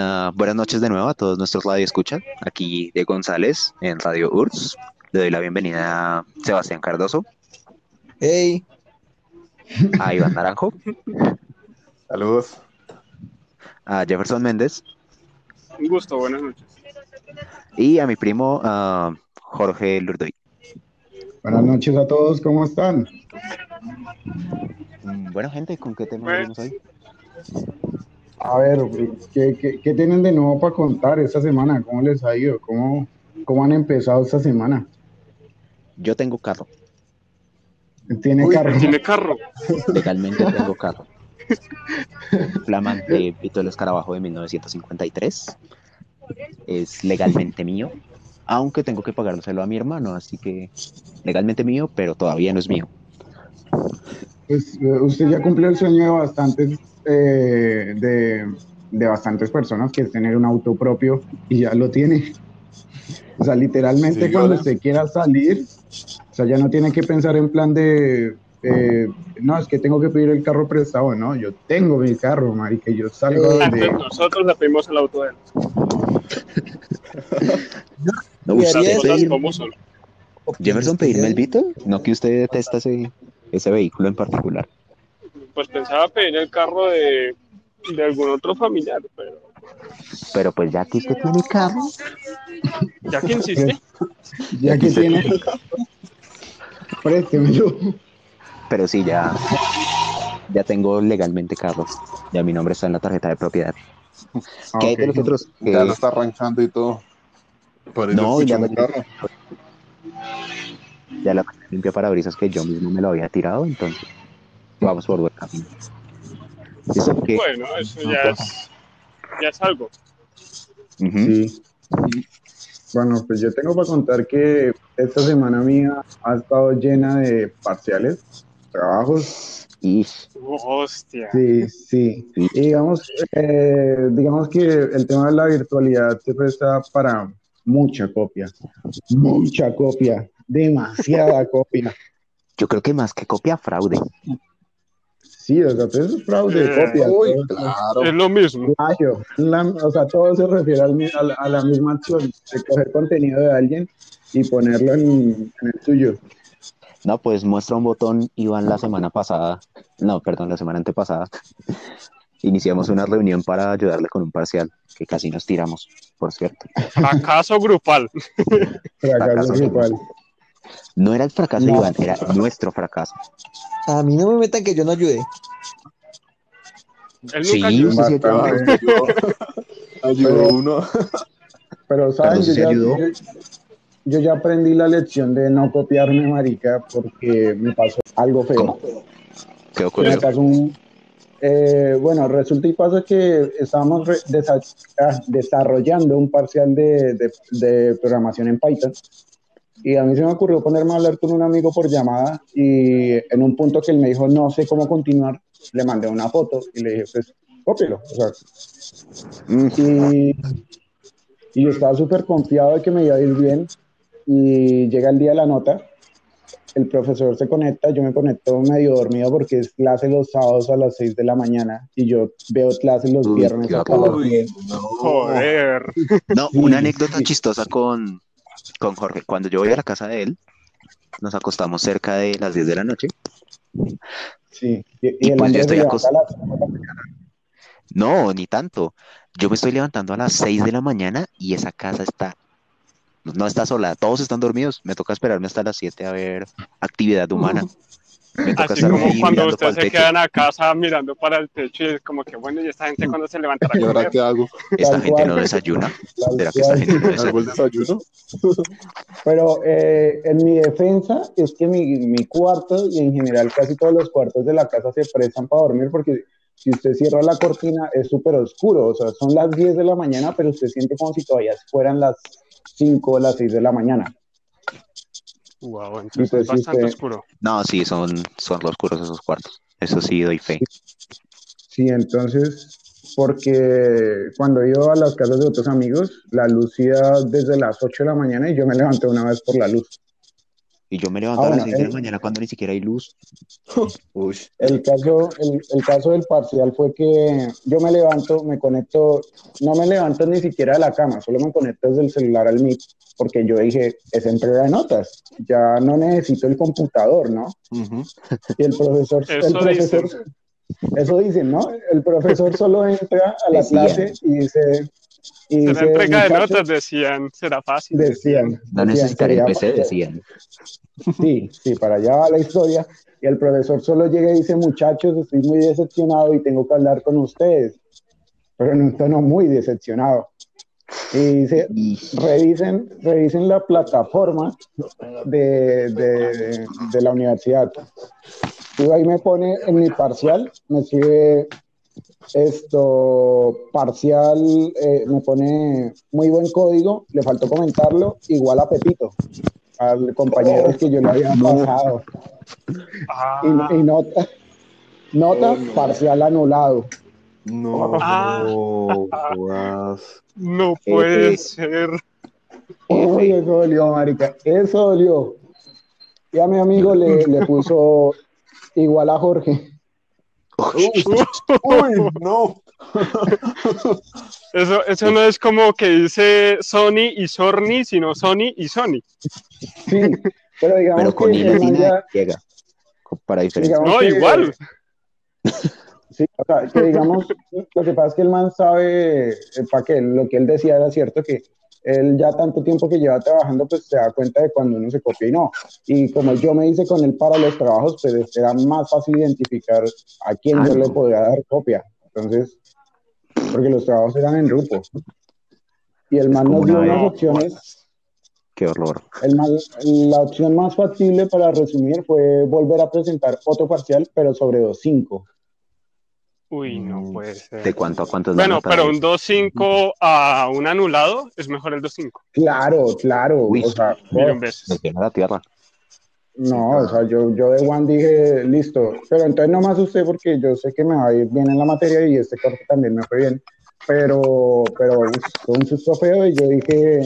Ah, buenas noches de nuevo a todos nuestros radio escuchan. Aquí de González en Radio URSS. Le doy la bienvenida a Sebastián Cardoso. Hey. A Iván Naranjo. Saludos. A Jefferson Méndez. Un gusto, buenas noches. Y a mi primo ah, Jorge Lurdoy. Buenas noches a todos, ¿cómo están? Mm, Bueno, gente, ¿con qué tema venimos hoy? A ver, ¿qué, qué, qué tienen de nuevo para contar esta semana? ¿Cómo les ha ido? ¿Cómo, cómo han empezado esta semana? Yo tengo carro. ¿Tiene Uy, carro? Tiene carro. Legalmente tengo carro. Flamante Pito del Escarabajo de 1953. Es legalmente mío. Aunque tengo que pagárselo a mi hermano, así que legalmente mío, pero todavía no es mío. Pues eh, usted ya cumplió el sueño de bastantes, eh, de, de bastantes personas, que es tener un auto propio y ya lo tiene. O sea, literalmente Sí, cuando usted quiera salir, o sea, ya no tiene que pensar en plan de, eh, no, es que tengo que pedir el carro prestado, no, yo tengo mi carro, marica, yo salgo donde... Nosotros le pedimos el auto de él. No, son. Jefferson, pedirme el Vito. No que usted detesta ese, ese vehículo en particular. Pues pensaba pedir el carro de, de algún otro familiar, pero Pero pues ya que usted tiene carro, ya que insiste, Ya que tiene... Préstemelo. pero sí, ya, ya tengo legalmente carro. Ya mi nombre está en la tarjeta de propiedad. ¿Qué hay de nosotros? Que- Ya lo está arrancando y todo. Por No, ya carro. ya la limpia parabrisas que yo mismo me lo había tirado, entonces vamos por buen camino. Eso que, bueno, eso ya es, ya es algo. Sí. Bueno, pues yo tengo para contar que esta semana mía ha estado llena de parciales, trabajos. Y Hostia. Sí, sí. Sí. Y digamos, eh, digamos que el tema de la virtualidad se presta para mucha copia, mucha copia, demasiada copia. yo creo que más que copia, fraude. Sí, o sea, pues es fraude, Eh, copia. Uy, claro. Es lo mismo. plagio. La- o sea, todo se refiere al a, la, a la misma acción, de coger contenido de alguien y ponerlo en, en el tuyo. No, pues muestra un botón, Iván, la semana pasada, no, perdón, la semana antepasada, iniciamos una reunión para ayudarle con un parcial, que casi nos tiramos, por cierto. Fracaso grupal. Fracaso Fracaso grupal. No era el fracaso de No. Iván, era nuestro fracaso. A mí no me metan que yo no ayudé. Él Sí, nunca ayudó. sí ayudó. Ayudó, ayudó uno. Pero, ¿saben? Yo ¿sí ya, ayudó? yo, yo ya aprendí la lección de no copiarme, marica, porque me pasó algo feo. ¿Cómo? ¿Qué Me ocurrió? pasó un... eh, bueno, resulta y pasa que estábamos desa- ah, desarrollando un parcial de, de- de programación en Python y a mí se me ocurrió ponerme a hablar con un amigo por llamada y en un punto que él me dijo no sé cómo continuar, le mandé una foto y le dije pues cópielo. O sea, y, y yo estaba súper confiado de que me iba a ir bien y llega el día de la nota, el profesor se conecta, yo me conecto medio dormido porque es clase los sábados a las 6 de la mañana y yo veo clases los Uy, viernes qué hasta las. 10. Joder. No, una anécdota chistosa con, con Jorge. Cuando yo voy a la casa de él, nos acostamos cerca de las 10 de la noche. Sí, y, y pues yo estoy levanta acos- a las- No, ni tanto. Yo me estoy levantando a las 6 de la mañana y esa casa está, no está sola, todos están dormidos. Me toca esperarme hasta las 7 a ver actividad humana. Así como ahí cuando ustedes se quedan a casa mirando para el techo y es como que bueno, ¿y esta gente cuando se levantará ¿Y ahora qué hago? Esta Tal gente cual. no desayuna. ¿Será que esta gente no ¿Hago desayuna? el desayuno? Pero eh, en mi defensa es que mi, mi cuarto y en general casi todos los cuartos de la casa se prestan para dormir porque si usted cierra la cortina es súper oscuro, o sea, son las 10 de la mañana, pero usted siente como si todavía fueran las 5 o las 6 de la mañana. Wow, entonces pues, es bastante sí, oscuro. No, sí, son, son oscuros esos cuartos. Eso sí, doy fe. Sí, entonces, porque cuando iba a las casas de otros amigos, la luz iba desde las 8 de la mañana y yo me levanté una vez por la luz. Y yo me levanto Ah, a las bueno, 6 de la mañana cuando ni siquiera hay luz. Uy, El caso, el, el caso del parcial fue que yo me levanto, me conecto, no me levanto ni siquiera de la cama, solo me conecto desde el celular al Meet, porque yo dije, es entrega de notas, ya no necesito el computador, ¿no? Y el profesor, el Eso profesor, dicen. eso dicen, ¿no? El profesor solo entra a la clase y dice, y Será dice, entrega de notas, decían, será fácil. decían, No necesitaré el PC, decían. Sí, sí, para allá va la historia. Y el profesor solo llega y dice, muchachos, estoy muy decepcionado y tengo que hablar con ustedes. Pero en un tono muy decepcionado. Y dice, revisen, revisen la plataforma de, de- de la universidad. Y ahí me pone en mi parcial, me escribe esto, parcial, eh, me pone muy buen código, le faltó comentarlo, igual a Pepito, al compañero que yo le había pasado. Ah, Y, y nota, nota Oh, no. parcial anulado. No, Ah. jodas. no puede ser. Uy, eso dolió, marica, eso dolió. Y a mi amigo le, le puso igual a Jorge. Uy, no. Eso, eso no es como que dice Sony y Sorny, sino Sony y Sony. Sí, pero digamos pero con que llega. Para diferencia. digamos No, que- igual. Sí, o sea, que digamos, lo que pasa es que el man sabe, para que lo que él decía era cierto, que él ya tanto tiempo que lleva trabajando, pues se da cuenta de cuando uno se copia y no. Y como yo me hice con él para los trabajos, pues era más fácil identificar a quién yo le podía dar copia. Entonces, porque los trabajos eran en grupo. Y el man nos dio una unas opciones. Qué horror. El man- la opción más factible para resumir fue volver a presentar otro parcial, pero sobre 2.5. Uy, no Mm. puede ser. ¿De cuánto a cuánto es la Bueno, pero un eso? 2.5 a un anulado es mejor el 2.5. Claro, claro. Uy, o sea, Miren veces. Me la tierra. No, o sea, yo, yo de Juan dije, listo, pero entonces no más usted porque yo sé que me va a ir bien en la materia y este corte también me fue bien, pero, pero fue un susto feo y yo dije,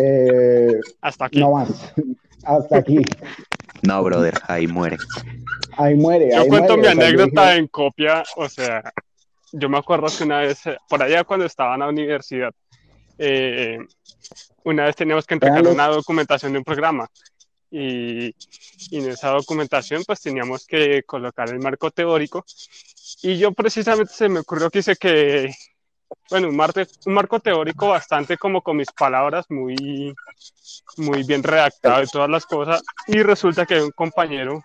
eh, Hasta aquí. no más, hasta aquí, No, brother, ahí muere. ahí muere. Yo ahí cuento muere. mi anécdota dije, en copia, o sea, yo me acuerdo que una vez, eh, por allá cuando estaba en la universidad, eh, una vez teníamos que entregar una documentación de un programa y, y en esa documentación pues teníamos que colocar el marco teórico y yo precisamente se me ocurrió que hice que, bueno, un, marco teórico bastante como con mis palabras muy, muy bien redactado y todas las cosas y resulta que hay un compañero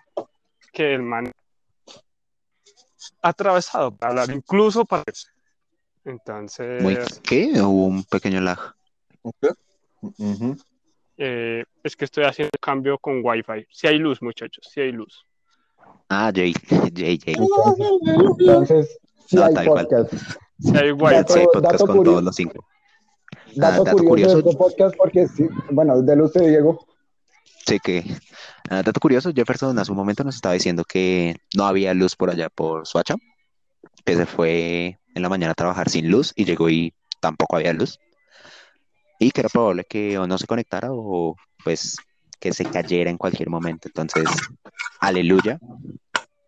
que el man atravesado para hablar, incluso para... Entonces, Muy, ¿Qué? Hubo un pequeño lag. ¿Qué? Ujú. eh, es que estoy haciendo cambio con Wi-Fi. Si hay luz, muchachos, si hay luz. Ah, Jay, Jay, Jay. Entonces, sí No, hay tal cual. Si hay Wi-Fi. Dato- hay podcast dato con curioso. todos los cinco. Dato, Ah, dato curioso, curioso. de este podcast porque sí, bueno, de usted, Diego. Sí que. ah, dato curioso, Jefferson hace un momento nos estaba diciendo que no había luz por allá por Suacha, que se fue en la mañana a trabajar sin luz y llegó y tampoco había luz. Y que era probable que o no se conectara o pues que se cayera en cualquier momento. Entonces, aleluya.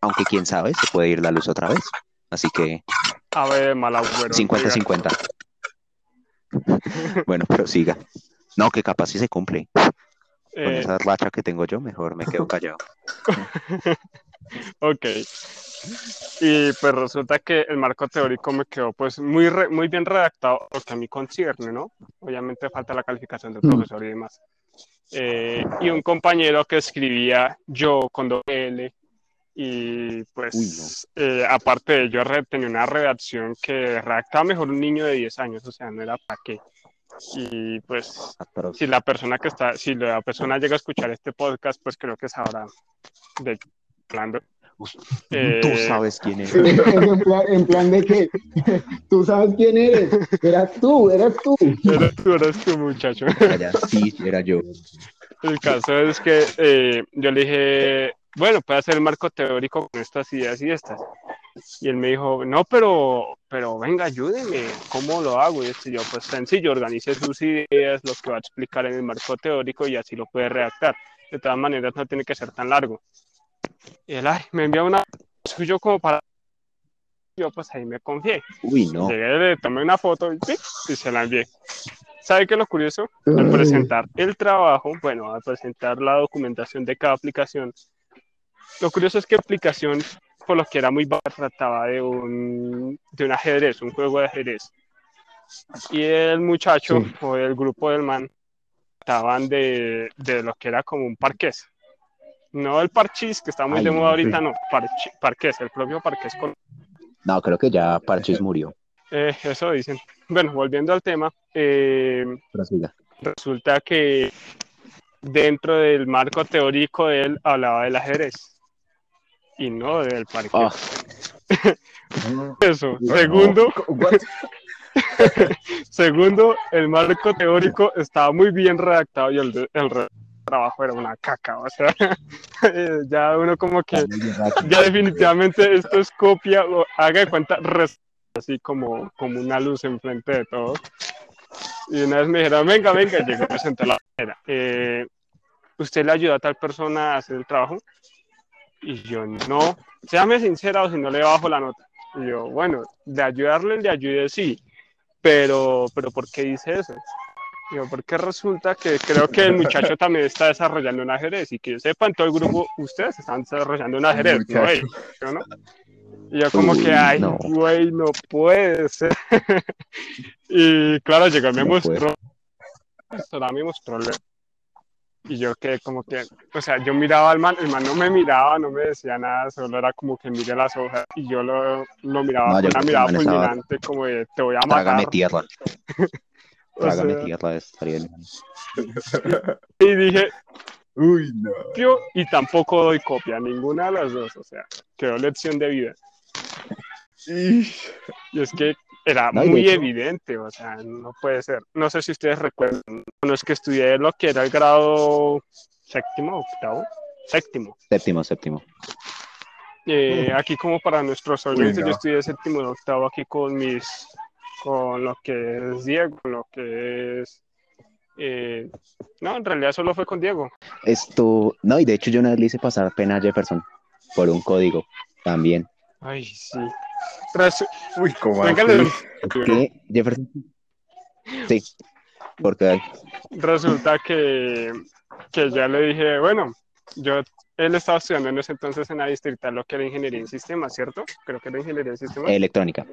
Aunque quién sabe, se puede ir la luz otra vez. Así que A ver, mal agüero. 50-50. Bueno, pero siga. No, que capaz si se cumple. Con Eh, esa racha que tengo yo, mejor me quedo callado. ok. Y pues resulta que el marco teórico me quedó pues muy, re- muy bien redactado, lo que a mí concierne, ¿no? Obviamente falta la calificación del Mm. profesor y demás. Eh, y un compañero que escribía yo con doble L y pues eh, aparte de ello tenía una redacción que redactaba mejor un niño de 10 años, o sea, no era para qué. Y pues Atroz. si la persona que está, si la persona llega a escuchar este podcast, pues creo que sabrá de qué hablando. Tú Eh, sabes quién es. Es en, plan, en plan de que tú sabes quién eres, eras tú, eras tú. Eres tú, eres tú, muchacho. Sí, era yo. El caso es que eh, yo le dije, bueno, puede hacer el marco teórico con estas ideas y estas. Y él me dijo, no, pero, pero venga, ayúdeme, ¿cómo lo hago? Y yo, pues sencillo, organice sus ideas, lo que va a explicar en el marco teórico y así lo puede redactar. De todas maneras, no tiene que ser tan largo. Y él, ay, me envía una suyo como para... Yo pues ahí me confié. Uy, no. Llegué, le tomé una foto y, y se la envié. ¿Sabe qué es lo curioso? Al presentar el trabajo, bueno, al presentar la documentación de cada aplicación, lo curioso es que aplicación, por lo que era muy baja, trataba de un, de un ajedrez, un juego de ajedrez. Y el muchacho Sí. o el grupo del man trataban de, de lo que era como un parqués. No el parchís, que está muy Ay, de moda sí. ahorita, no, parchi- parqués, el propio parqués con No, creo que ya Parchis murió. Eh, eso dicen. Bueno, volviendo al tema, eh, resulta que dentro del marco teórico de él hablaba del ajedrez y no del parque. Ah, Eso. No. Segundo, What? segundo, el marco teórico estaba muy bien redactado y el, el re- trabajo era una caca. O sea, eh, ya uno como que ya definitivamente esto es copia, o haga de cuenta, así como, como una luz enfrente de todos. Y una vez me dijeron, venga, venga, llegó y presenté la manera. Eh, ¿Usted le ayuda a tal persona a hacer el trabajo? Y yo, no, séame sincera o si no le bajo la nota. Y yo, bueno, de ayudarle, le ayude, sí, pero, pero ¿por qué dice eso? Y yo, porque resulta que creo que el muchacho también está desarrollando un ajedrez y que yo sepa, en todo el grupo, ustedes están desarrollando un ajedrez, no ¿yo no? Y yo como Uy, que, ay, güey, no puede ser. y claro, llegó me No mostró, me mostró el- y yo que como que, o sea, yo miraba al man, el man no me miraba, no me decía nada, solo era como que mire las hojas y yo lo, lo miraba No, con una mirada man estaba- fulminante como de te voy a matar. Trágame tierra. Trágame sea, tierra. Estaría bien. y dije, Uy, no. y tampoco doy copia, ninguna de las dos, o sea, quedó lección de vida. Ish. Y es que era No, muy evidente, o sea, no puede ser. No sé si ustedes recuerdan, no es que estudié lo que era el grado séptimo, octavo, séptimo. Séptimo, séptimo. Eh, aquí como para nuestros oyentes, yo estudié séptimo y octavo aquí con mis, con lo que es Diego, con lo que es... eh, no, en realidad solo fue con Diego. Esto, no, y de hecho yo una vez le hice pasar pena a Jefferson por un código también. Ay, sí. Resu- Uy, ¿cómo Venga, así? le- ¿Qué? Jefferson. Sí, porque resulta que, que ya le dije, bueno, yo, él estaba estudiando en ese entonces en la distrital lo que era ingeniería en sistemas, ¿cierto? Creo que era ingeniería en sistemas. electrónica.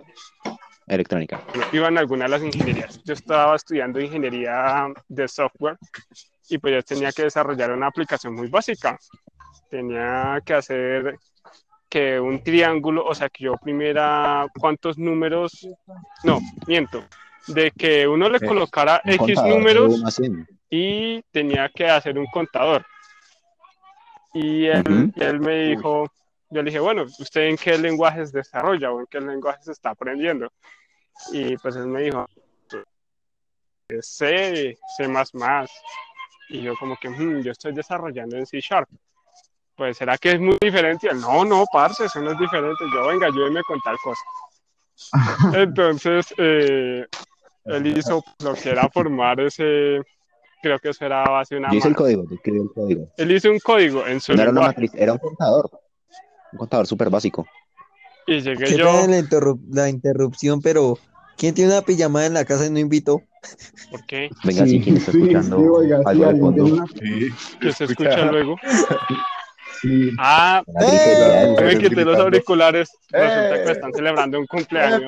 Electrónica. Bueno, iba en alguna de las ingenierías. Yo estaba estudiando ingeniería de software y pues yo tenía que desarrollar una aplicación muy básica. Tenía que hacer que un triángulo, o sea, que yo primera cuántos números, no, miento, de que uno le Eh, colocara Un X contador números y tenía que hacer un contador. Y él, y él me dijo, yo le dije, bueno, ¿usted en qué lenguajes desarrolla o en qué lenguajes está aprendiendo? Y pues él me dijo, C, C++. Y yo como que, "Hmm, yo estoy desarrollando en C Sharp. Pues, ¿será que es muy diferente? Y él, no, no, parce, eso no es diferente. Yo, venga, ayúdeme con tal cosa. Entonces, eh, él hizo lo que era formar ese, creo que eso era a base de una Yo hice el código, yo escribí el código. Él hizo un código en su No era una matriz, era un contador. Un contador súper básico. Y llegué ¿Qué yo, tal la, interrup- la interrupción? Pero, ¿quién tiene una pijamada en la casa y no invitó? ¿por qué? Venga, Sí, si quien está sí, escuchando sí, oiga, sí, algo de fondo. Sí. Que se escucha luego. sí. Ah, ¡Eh! me quité los auriculares. Resulta que ¡Eh! están celebrando un cumpleaños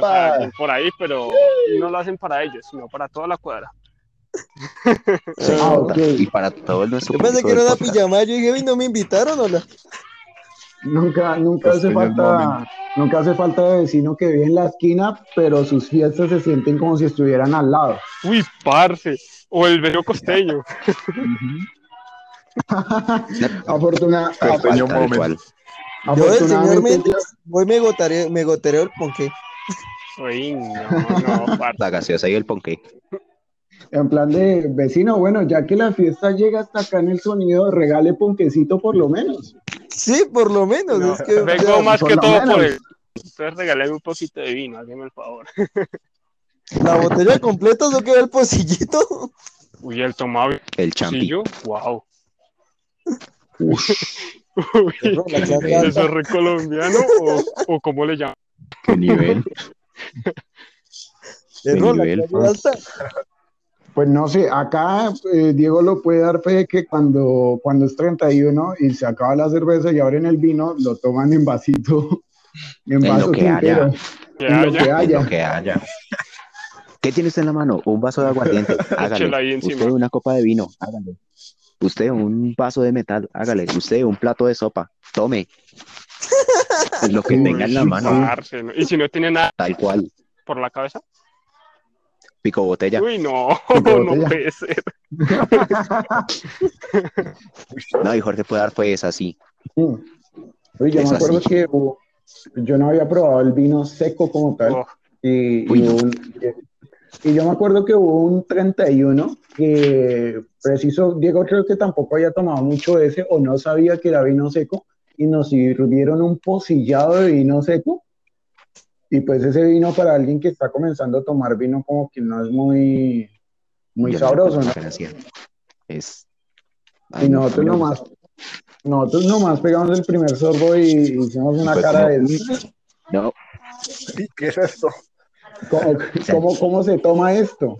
por ahí, pero no lo hacen para ellos, sino para toda la cuadra. Ah, ok. Y para todo el nuestro Yo pensé que era una pijamada. Yo dije, "Ey, ¿no me invitaron o no? Nunca, nunca Los hace falta, nunca hace falta de vecino que vive en la esquina, pero sus fiestas se sienten como si estuvieran al lado. Uy, parce. O el vecino costeño. Afortuna- cual. Yo, el señor voy me gotaré, me gotereo el ponqué. Uy, no, no. La gaseosa y el ponqué. en plan de vecino, bueno, ya que la fiesta llega hasta acá en el sonido, regale ponquecito por lo menos. Sí, por lo menos. No, es que, vengo más que lo todo menos. por el. Ustedes regalen un poquito de vino, háganme el favor. la botella completa, ¿eso queda el pocillito? Uy, el tomado El champi. wow. Uy, ¿Eso es re colombiano o, o cómo le llaman? ¿Qué nivel? La nivel. Pues no sé, acá eh, Diego lo puede dar fe de que cuando, cuando es 31 y se acaba la cerveza y abren el vino, lo toman en vasito, en En lo vaso que haya. Que en lo haya. que haya. Lo que haya. ¿Qué tiene usted en la mano? Un vaso de aguardiente. Encima. Usted una copa de vino. Hágale. Usted un vaso de metal. Hágale. Usted un plato de sopa. Tome. Lo que Uy, tenga en la sí, mano. Parce, ¿no? Y si no tiene nada Tal cual. por la cabeza. Pico botella. Uy, no, no puede ser. No, y Jorge puede dar fe, es así. Mm. Oye, yo Es me acuerdo así. que hubo- yo no había probado el vino seco como tal. Oh, Y, Uy, y un- y yo me acuerdo que hubo un 31 que preciso, Diego creo que tampoco había tomado mucho ese o no sabía que era vino seco y nos sirvieron un pocillado de vino seco. Y pues ese vino para alguien que está comenzando a tomar vino como que no es muy, muy Yo no sabroso, ¿no? Es. Y Ay, no, nosotros no nomás, nosotros nomás pegamos el primer sorbo y hicimos una Fue cara como- de No, Sí, ¿Qué es esto? ¿Cómo, cómo, cómo se toma esto?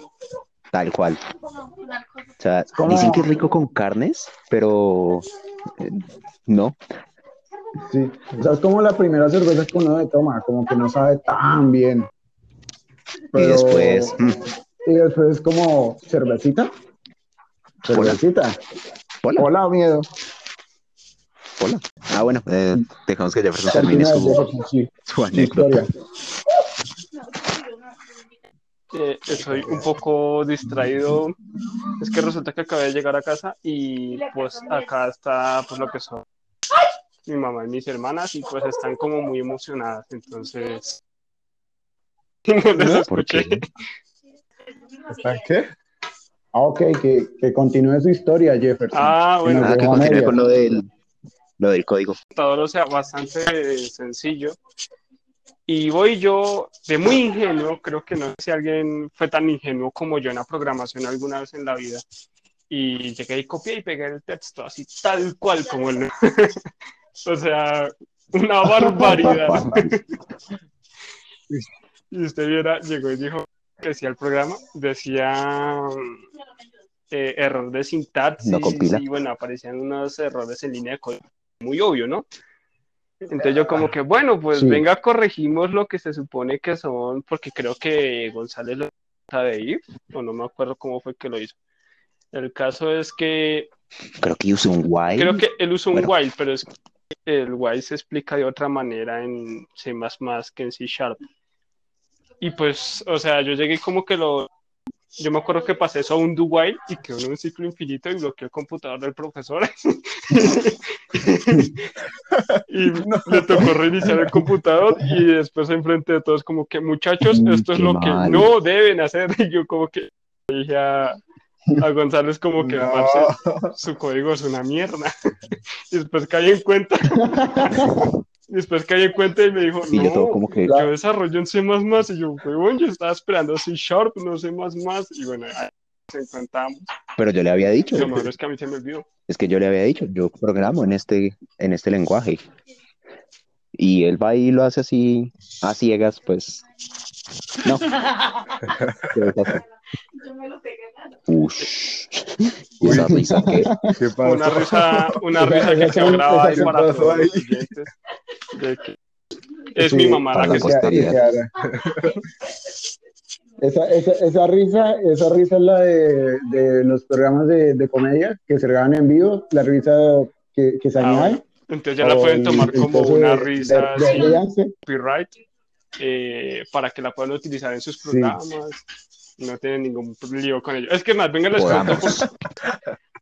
tal cual. O sea, ¿Cómo? dicen que es rico con carnes, pero eh, no. Sí, o sea, es como la primera cerveza que uno se toma, como que no sabe tan bien. Y después, mm, Y después es como, ¿cervecita? ¿Cervecita? hola, Hola, miedo. hola. Ah, bueno, eh, dejamos que Jefferson termine su, su su anécdota. historia. Eh, estoy un poco distraído. Es que resulta que acabé de llegar a casa y pues acá está pues lo que son mi mamá y mis hermanas y pues están como muy emocionadas. Entonces, no ¿Por escuché. qué? ¿Están qué? Ah, ok, que, que continúe su historia, Jefferson. Ah, bueno, Ah, que continúe con lo del, lo del código. o sea, bastante sencillo. Y voy yo de muy ingenuo, creo que no sé si alguien fue tan ingenuo como yo en la programación alguna vez en la vida. Y llegué y copié y pegué el texto así tal cual como él. o sea, una barbaridad. y usted viera, llegó y dijo que decía el programa, decía eh, error de sintaxis No y bueno, aparecían unos errores en línea de código muy obvio, ¿no? Entonces yo como que, bueno, pues Sí. venga, corregimos lo que se supone que son, porque creo que González lo de ir, o no me acuerdo cómo fue que lo hizo. El caso es que Creo que usé un while. creo que él usó un while, pero es que el while se explica de otra manera en C++ que en C Sharp. Y pues, o sea, yo llegué como que lo... Yo me acuerdo que pasé eso a un do while y quedó en un ciclo infinito y bloqueé el computador del profesor. y le tocó reiniciar el computador y después enfrente de todos como que muchachos, Mm, esto es qué lo que no deben hacer. Y yo como que dije a, a González como que No. "Parce, su código es una mierda. y después caí en cuenta. Y después caí en cuenta y me dijo, Y yo todo no, como que. yo desarrollo en C++ y yo, huevón, yo estaba esperando C Sharp, no C++, y bueno, ahí nos encontramos. Pero yo le había dicho. Lo mejor es que a mí se me olvidó. Es que yo le había dicho, yo programo en este, en este lenguaje. Y él va y lo hace así, a ciegas, pues. No. Ush. ¿Y esa risa que ¿Qué Una risa, una risa que quedó grabada ahí para todos los ahí? oyentes. de que es Sí, mi mamá la que se- se. Esa, esa, esa risa, esa risa es la de, de los programas de, de comedia que se graban en vivo, la risa que, que se Ah, añade. bueno. Entonces ya la pueden o el- tomar el como una de- risa de- copyright eh, para que la puedan utilizar en sus Sí. No tienen ningún lío con ello. Es que más, venga, les cuento. pues,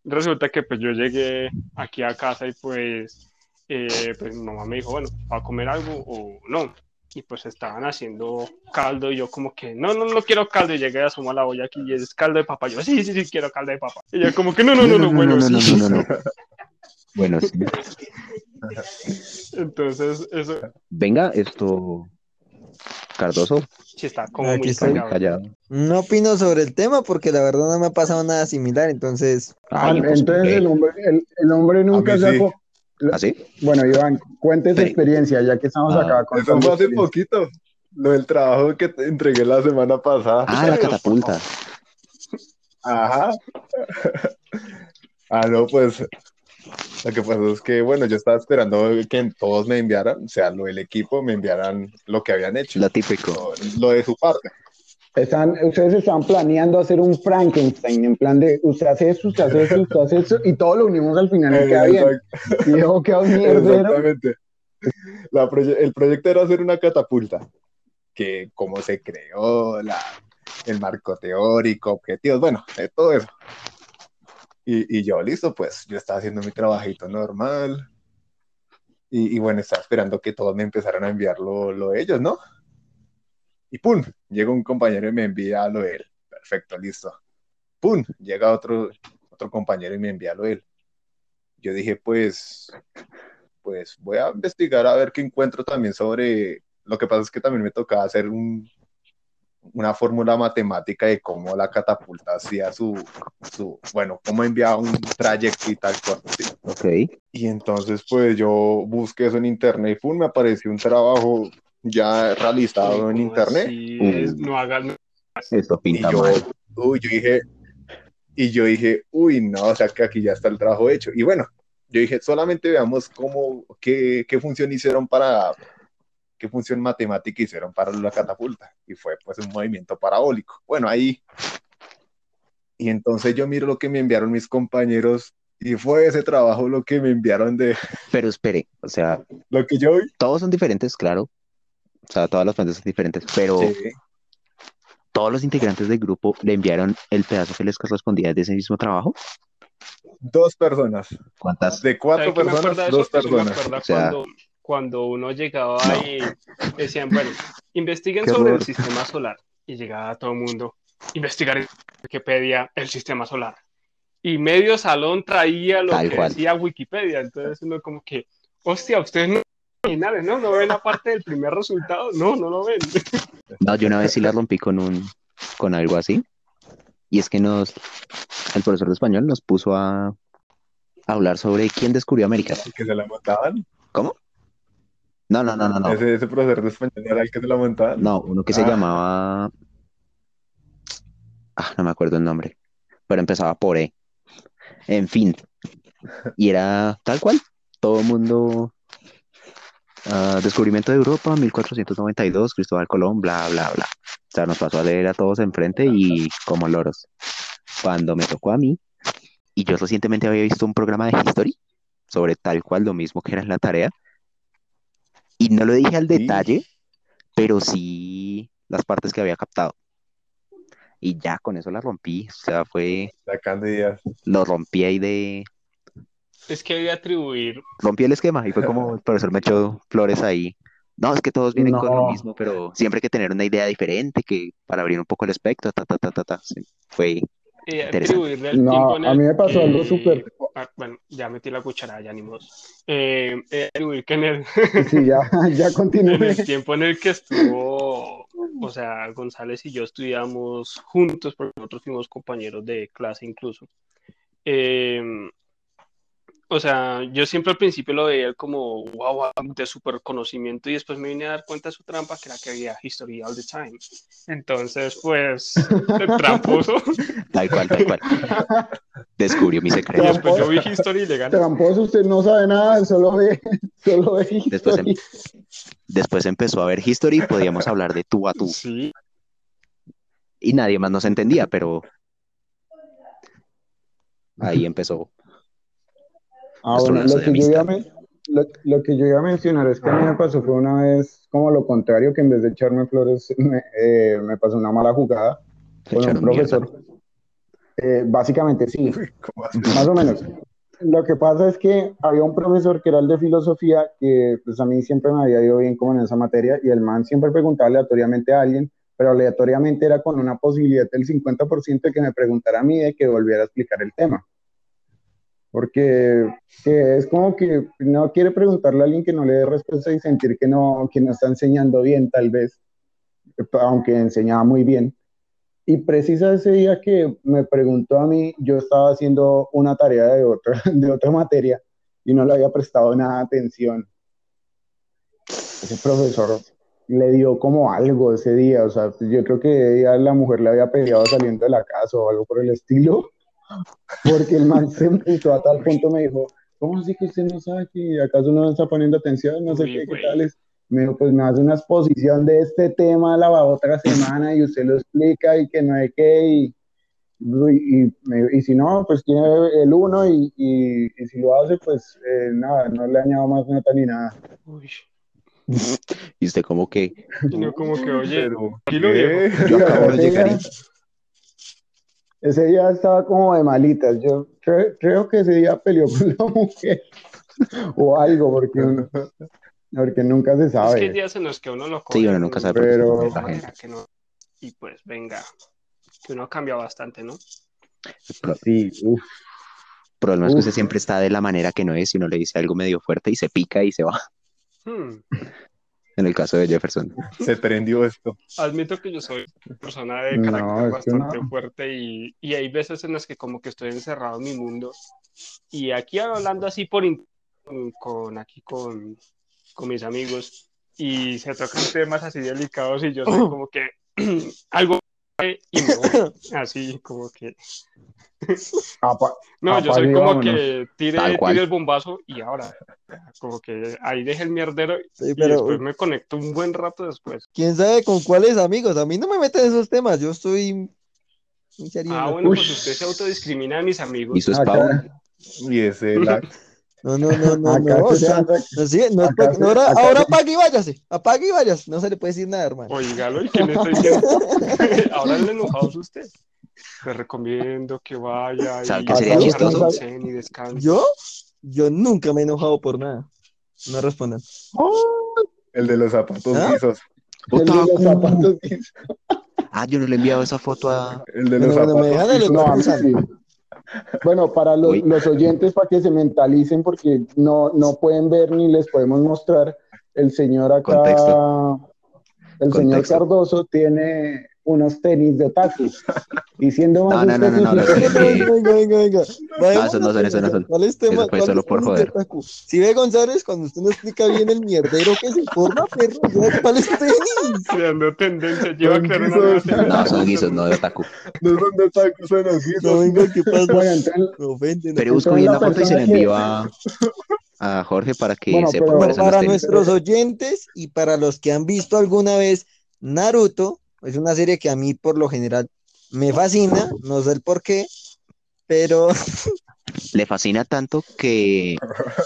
resulta que pues yo llegué aquí a casa y pues, eh, pues mi mamá me dijo, bueno, ¿va a comer algo o no? Y pues estaban haciendo caldo y yo como que, no, no, no quiero caldo. Y llegué a asomar la olla aquí y es caldo de papa. Yo, sí, sí, sí, quiero caldo de papa. Y ella como que, no, no, no, no, bueno, no, no, sí. no, no, no. Bueno, sí. Entonces, eso, Venga, esto. Cardoso, Sí, está como Aquí muy estoy. callado. callado. No opino sobre el tema porque la verdad no me ha pasado nada similar, entonces Ay, Ah, pues, Entonces ¿qué? el hombre, el, el hombre nunca se ha sí. Bueno, Iván, cuente su Sí. experiencia, ya que estamos Ah, acá con Eso fue hace poquito. Lo del trabajo que te entregué la semana pasada. Ah, la catapulta. Ajá. Ah, no, pues lo que pasó es que, bueno, yo estaba esperando que todos me enviaran, o sea, lo del equipo me enviaran lo que habían hecho, Lo típico. lo, lo de su parte. Están, ustedes están planeando hacer un Frankenstein, en plan de usted hace eso, usted hace eso, usted hace eso, y todo lo unimos al final y queda bien. Y luego queda un. Exactamente. La proye- el proyecto era hacer una catapulta, que cómo se creó, la, el marco teórico, objetivos, bueno, de todo eso. Y, yo, listo, pues yo estaba haciendo mi trabajito normal. Y, bueno, estaba esperando que todos me empezaran a enviar lo, lo de ellos, ¿no? Y ¡pum! Llega un compañero y me envía lo de él. Perfecto, listo. ¡Pum! Llega otro, otro compañero y me envía lo de él. Yo dije, pues, pues voy a investigar a ver qué encuentro también sobre. Lo que pasa es que también me tocaba hacer un, una fórmula matemática de cómo la catapulta hacía su, su bueno, cómo enviaba un trayecto y tal cosa. ¿sí? Ok. Y entonces, pues yo busqué eso en internet y ¡pum! me apareció un trabajo ya realizado en internet. Uh. es- no hagan. Esto Y pinta yo, mal. uy, yo dije, y yo dije, uy, no, o sea que aquí ya está el trabajo hecho. Y bueno, yo dije, solamente veamos cómo, qué, qué función hicieron para, qué función matemática hicieron para la catapulta. Y fue pues un movimiento parabólico. Bueno, ahí. Y entonces yo miro lo que me enviaron mis compañeros y fue ese trabajo lo que me enviaron de Pero espere, o sea, lo que yo vi. todos son diferentes, claro. O sea, todas las fuentes son diferentes, pero Sí. todos los integrantes del grupo le enviaron el pedazo que les correspondía de ese mismo trabajo. Dos personas. ¿Cuántas? De cuatro ¿Sabe qué me personas, dos me personas. O sea- cuando, cuando uno llegaba No. y decían, bueno, investiguen Qué sobre horror. el sistema solar. Y llegaba todo el mundo, investigar en Wikipedia el sistema solar. Y medio salón traía lo Tal que cual. decía Wikipedia. Entonces uno como que, hostia, ustedes no originales, ¿no? ¿No ven la parte del primer resultado? No, no lo ven. No, yo una vez sí la rompí con un, con algo así. Y es que nos, el profesor de español nos puso a, a hablar sobre quién descubrió América. Que se la montaban. ¿Cómo? No, no, no, no, no. Ese, ese profesor de español era el que se la montaban. No, uno que se Ah. llamaba. Ah, no me acuerdo el nombre. Pero empezaba por E. En fin. Y era tal cual. Todo el mundo. ah, descubrimiento de Europa, 1492, Cristóbal Colón, bla, bla, bla. O sea, nos pasó a leer a todos enfrente y como loros. Cuando me tocó a mí, y yo recientemente había visto un programa de History sobre tal cual lo mismo que era en la tarea, y no lo dije al Sí. detalle, pero sí las partes que había captado. Y ya con eso la rompí, o sea, fue, Sacando ideas. lo rompí ahí de, Es que debía atribuir rompí el esquema y fue como el profesor me echó flores ahí. No, es que todos vienen con lo mismo, pero siempre hay que tener una idea diferente que para abrir un poco el espectro, ta, ta, ta, ta, ta. Sí, fue, eh, el No, en a el mí me pasó que- algo súper. Ah, bueno, ya metí la cucharada, ya ni modo. Eh, eh, que en el, Sí, ya, ya en continué. el tiempo en el que estuvo, o sea, González y yo estudiamos juntos, porque nosotros fuimos compañeros de clase incluso. O sea, yo siempre al principio lo veía como, wow, de super conocimiento, y después me vine a dar cuenta de su trampa, que era que había history all the time. Entonces, pues, tramposo. tal cual, tal cual. Descubrió mi Y secreto. después yo vi history y le gané. Tramposo, usted no sabe nada, solo ve, solo ve Después, em- historia. después empezó a ver History y podíamos hablar de tú a tú. Sí, Y nadie más nos entendía, pero ahí empezó. Ah, bueno, lo que, yo iba a amistad. men- lo, lo que yo iba a mencionar es que a mí me pasó fue una vez como lo contrario, que en vez de echarme flores me, eh, me pasó una mala jugada Se con un profesor. Eh, básicamente sí, más o menos. Lo que pasa es que había un profesor que era el de filosofía que pues a mí siempre me había ido bien como en esa materia y el man siempre preguntaba aleatoriamente a alguien, pero aleatoriamente era con una posibilidad del 50% de que me preguntara a mí de que volviera a explicar el tema. Porque que es como que no quiere preguntarle a alguien que no le dé respuesta y sentir que no, que no está enseñando bien tal vez. aunque enseñaba muy bien. Y precisa ese día que me preguntó a mí, yo estaba haciendo una tarea de otra, de otra materia y no le había prestado nada atención. Ese profesor le dio como algo ese día, o sea, yo creo que ya la mujer le había peleado saliendo de la casa o algo por el estilo, porque el man se empezó a tal punto me dijo, ¿cómo así que usted no sabe que acaso no está poniendo atención? No sé qué, qué tal es. Me dijo, pues me hace una exposición de este tema la otra semana y usted lo explica y que no hay qué y, y, y, si no, pues tiene el uno y, y, si lo hace, pues eh, nada, no le añado más nota ni nada. Uy. y usted como que... No, como que, oye, Yo acabo de llegar Ese día estaba como de malitas. Yo creo, que ese día peleó con la mujer o algo, porque, porque nunca se sabe. Es que hay días en los que uno lo coge. Sí, uno nunca sabe. Pero... Y pues venga, que uno cambia bastante, ¿no? Sí, uff. El problema es que usted siempre está de la manera que no es y uno le dice algo medio fuerte y se pica y se va. Hmm. En el caso de Jefferson. Se prendió esto. Admito que yo soy persona de carácter bastante fuerte y, y, hay veces en las que como que estoy encerrado en mi mundo y aquí hablando así por con aquí con, con mis amigos y se tocan temas así delicados y yo soy como que algo y me voy. Así como que. No, yo soy como que tire, el bombazo y ahora, como que ahí deje el mierdero y después me conecto un buen rato después. ¿Quién sabe con cuáles amigos? A mí no me meten esos temas, yo estoy... Ah, bueno, pues usted se autodiscrimina a mis amigos. Y su es Y ese la... No, no, no, no, no, o sea, no, sí, no, ahora, ahora apague y váyase, apague y váyase, no se le puede decir nada, hermano. Oígalo, ¿y qué le estoy diciendo? ahora le enojado usted. Le recomiendo que vaya y, qué sería chistoso? y descanse. ¿Yo? Yo nunca me he enojado por nada. No respondan. el de los zapatos ¿Ah? lisos. El de los zapatos lisos. Ah, yo no le he enviado esa foto a. El de los zapatos no, sí. Bueno, para los, los, oyentes, para que se mentalicen, porque no, no pueden ver ni les podemos mostrar, el señor acá, Contexto. el Contexto. señor Cardoso tiene unos tenis de otaku. No, más no, no, no, no, no, Venga, venga, venga. No, eso no son, eso no son. ¿Cuál es tema? Eso fue solo por joder. otaku? Si ve González, cuando usted no explica bien el mierdero que se forma, perro, ¿cuál es tenis? Creando tendencia, lleva guisos. tendencia. No, son guisos, no de otaku. No son de tacos, son ojitos. No, venga, ¿qué pasa? Me ofenden. Pero busco bien la foto y se la envío a, a Jorge para que Bueno, sepa pero cuáles son los para nuestros oyentes y para los que han visto alguna vez Naruto, es una serie que a mí por lo general me fascina, no sé el por qué, pero Le fascina tanto que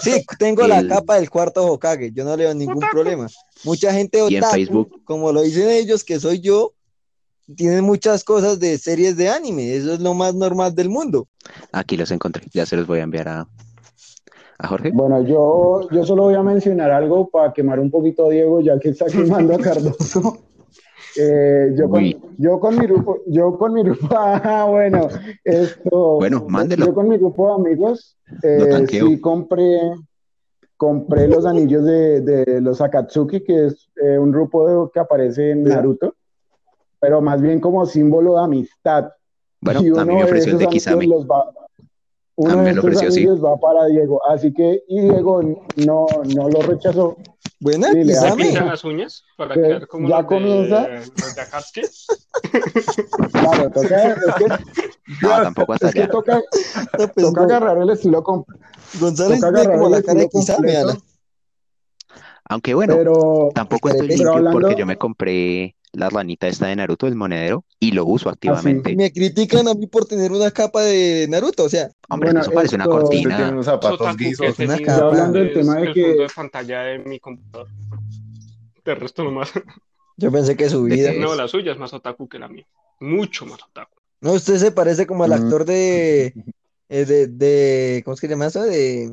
sí, tengo la capa del cuarto Hokage, yo no le veo ningún problema. Mucha gente Y en Facebook. como lo dicen ellos, que soy yo, tienen muchas cosas de series de anime, eso es lo más normal del mundo. aquí los encontré. Ya se los voy a enviar a, a Jorge. bueno, yo, yo solo voy a mencionar algo para quemar un poquito a Diego, ya que está quemando a Cardoso. Eh, yo, con, yo con mi grupo, yo con mi grupo, ah, bueno, esto, Bueno, mándelo. yo con mi grupo de amigos, eh, sí compré, compré los anillos de, de los Akatsuki, que es eh, un grupo de- que aparece en Naruto, pero más bien como símbolo de amistad. Bueno, Y a mí me uno ofreció el de Kisame. los va- uno A mí me de lo estos ofreció, sí. va para Diego, así que, y Diego no, no lo rechazó. Buena. Ami. pintan las uñas para Que quedar como ya los de, comienza. los de Akatsuki. Claro, toca, es que, No, tampoco hasta es que allá. toca, No, pues, toca agarrar el estilo González toca agarrar como el la cara de Kisame. Aunque bueno, pero tampoco estoy pero limpio hablando- porque yo me compré la ranita esta de Naruto, el monedero, y lo uso activamente. Me critican a mí por tener una capa de Naruto, o sea, Hombre, Bueno, eso parece una esto- tiene cortina. unos zapatos guisos. Una capa. Hablando del tema de el que- fondo de pantalla de mi computador. De resto nomás. yo pensé que su ¿De vida. No, la suya es más otaku que la mía. Mucho más otaku. No, usted se parece como al Mm. actor de, eh, de, de, ¿cómo es que se llama eso? De